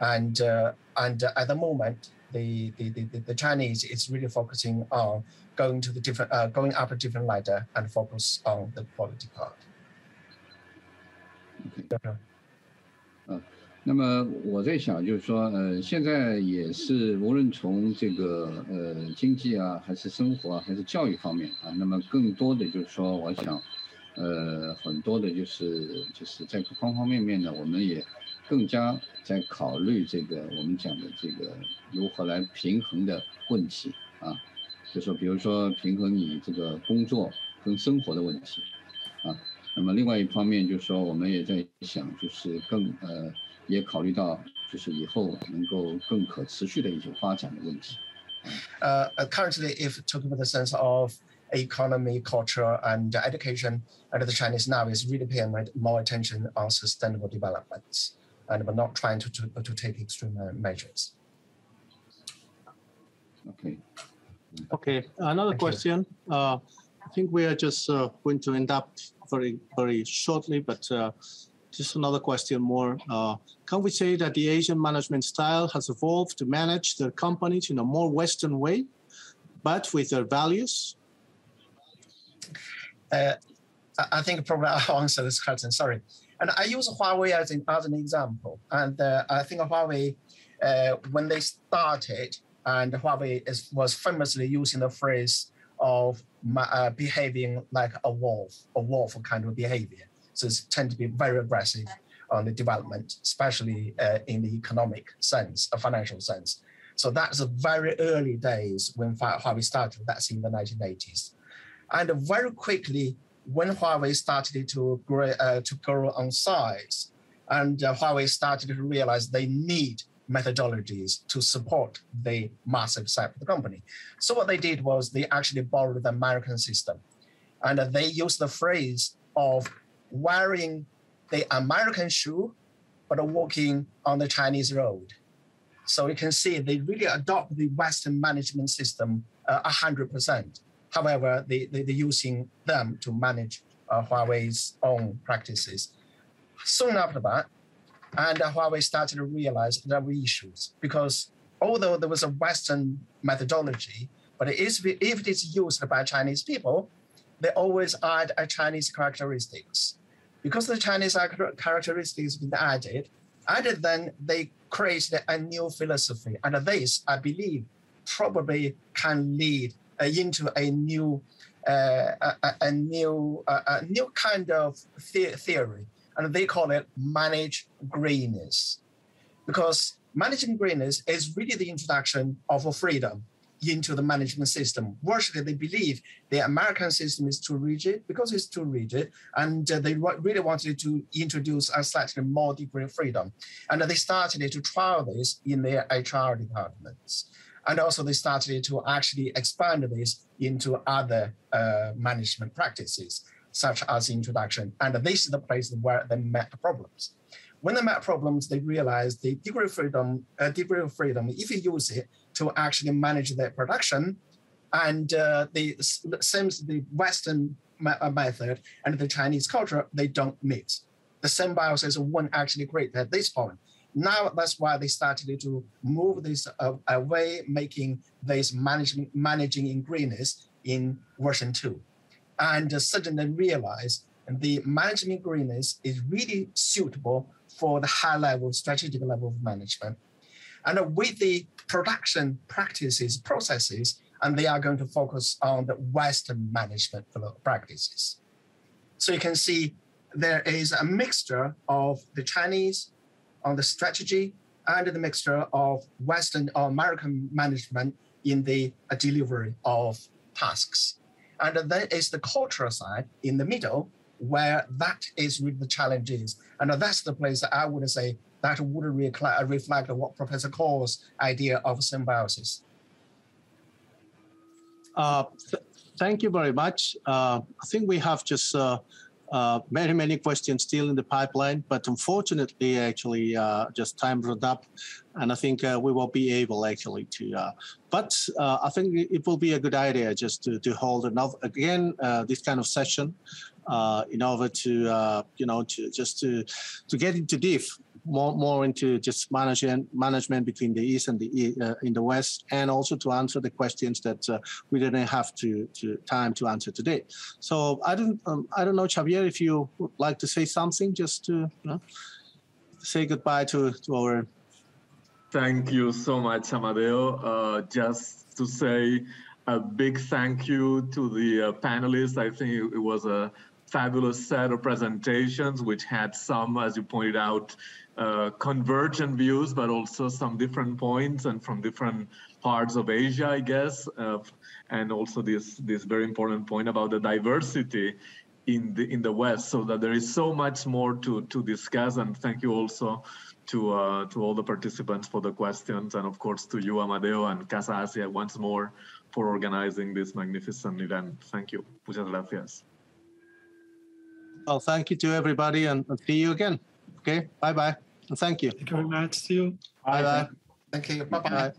And, uh, and uh, at the moment, the, the, the, the Chinese is really focusing on going to the different, uh, going up a different ladder and focus on the quality part. Okay. 呃，那么我在想，就是说，呃，现在也是无论从这个呃经济啊，还是生活啊，还是教育方面啊，那么更多的就是说，我想，呃，很多的就是就是在方方面面呢，我们也 更加在考虑这个我们讲的这个如何来平衡的问题啊，就说比如说平衡你这个工作跟生活的问题啊，那么另外一方面就是说我们也在想，就是更呃也考虑到就是以后能够更可持续的一种发展的问题。Uh, currently, if talking about the sense of economy, culture, and education, and the Chinese now is really paying more attention on sustainable developments. And but not trying to, to, to take extreme measures. Okay. Okay. Another Thank question. Uh, I think we are just uh, going to end up very very shortly, but uh, just another question more. Uh, can we say that the Asian management style has evolved to manage their companies in a more Western way, but with their values? Uh, I think probably I'll answer this question. Sorry. And I use Huawei as an, as an example. And uh, I think Huawei, uh, when they started, and Huawei is, was famously using the phrase of uh, behaving like a wolf, a wolf kind of behavior. So it tend to be very aggressive on the development, especially uh, in the economic sense, a financial sense. So that's the very early days when Huawei started. That's in the 1980s, and very quickly when Huawei started to grow uh, to grow on size, and uh, Huawei started to realize they need methodologies to support the massive size of the company. So what they did was they actually borrowed the American system, and they used the phrase of wearing the American shoe, but walking on the Chinese road. So you can see they really adopt the Western management system uh, 100%. However, they, they, are using them to manage uh, Huawei's own practices. Soon after that, and uh, Huawei started to realize there were issues because although there was a Western methodology, but it is, if it is used by Chinese people, they always add a Chinese characteristics. Because the Chinese characteristics been added, and then they created a new philosophy. And this, I believe, probably can lead uh, into a new, uh, a, a, new, uh, a new kind of the- theory, and they call it manage greenness, because managing greenness is really the introduction of a freedom into the management system. Virtually, they believe the American system is too rigid because it's too rigid, and uh, they really wanted to introduce a slightly more degree of freedom. And they started to trial this in their HR departments. And also, they started to actually expand this into other uh, management practices, such as introduction. And this is the place where they met problems. When they met problems, they realized the degree of freedom, uh, degree of freedom, if you use it, to actually manage their production. And uh, the seems the Western uh, method and the Chinese culture they don't mix. The symbiosis won't actually create at this point. Now that's why they started to move this uh, away, making this management managing in greenness in version two, and uh, suddenly realize the management greenness is really suitable for the high level strategic level of management and with the production practices, processes, and they are going to focus on the Western management practices. So you can see there is a mixture of the Chinese on the strategy and the mixture of Western or American management in the uh, delivery of tasks. And then is the cultural side in the middle, where that is really the challenges. And that's the place that I would say that would reflect what Professor Coll's idea of symbiosis. Uh, th thank you very much. Uh, I think we have just uh, uh many, many questions still in the pipeline, but unfortunately, actually, uh, just time run up, and I think uh, we will be able actually to. but I think it will be a good idea just to, to hold another again this kind of session in order to you know to just to to get into deep more more into just management management between the east and the uh, in the west, and also to answer the questions that uh, we didn't have to, to time to answer today. So I don't um, I don't know, Xavier, if you would like to say something, just to say goodbye to to our. Thank you so much, Amadeu. Uh, just to say a big thank you to the uh, panelists. I think it was a fabulous set of presentations, which had some, as you pointed out, uh, convergent views, but also some different points and from different parts of Asia, I guess, uh, and also this this very important point about the diversity in the in the West, so that there is so much more to to discuss. And thank you also to uh, to all the participants for the questions, and of course to you, Amadeu and Casa Asia, once more for organizing this magnificent event. Thank you. Muchas gracias. Well, thank you to everybody, and, see you again. Okay, bye bye. Thank you. Thank you very much. See you. Bye bye. Thank you. Bye bye.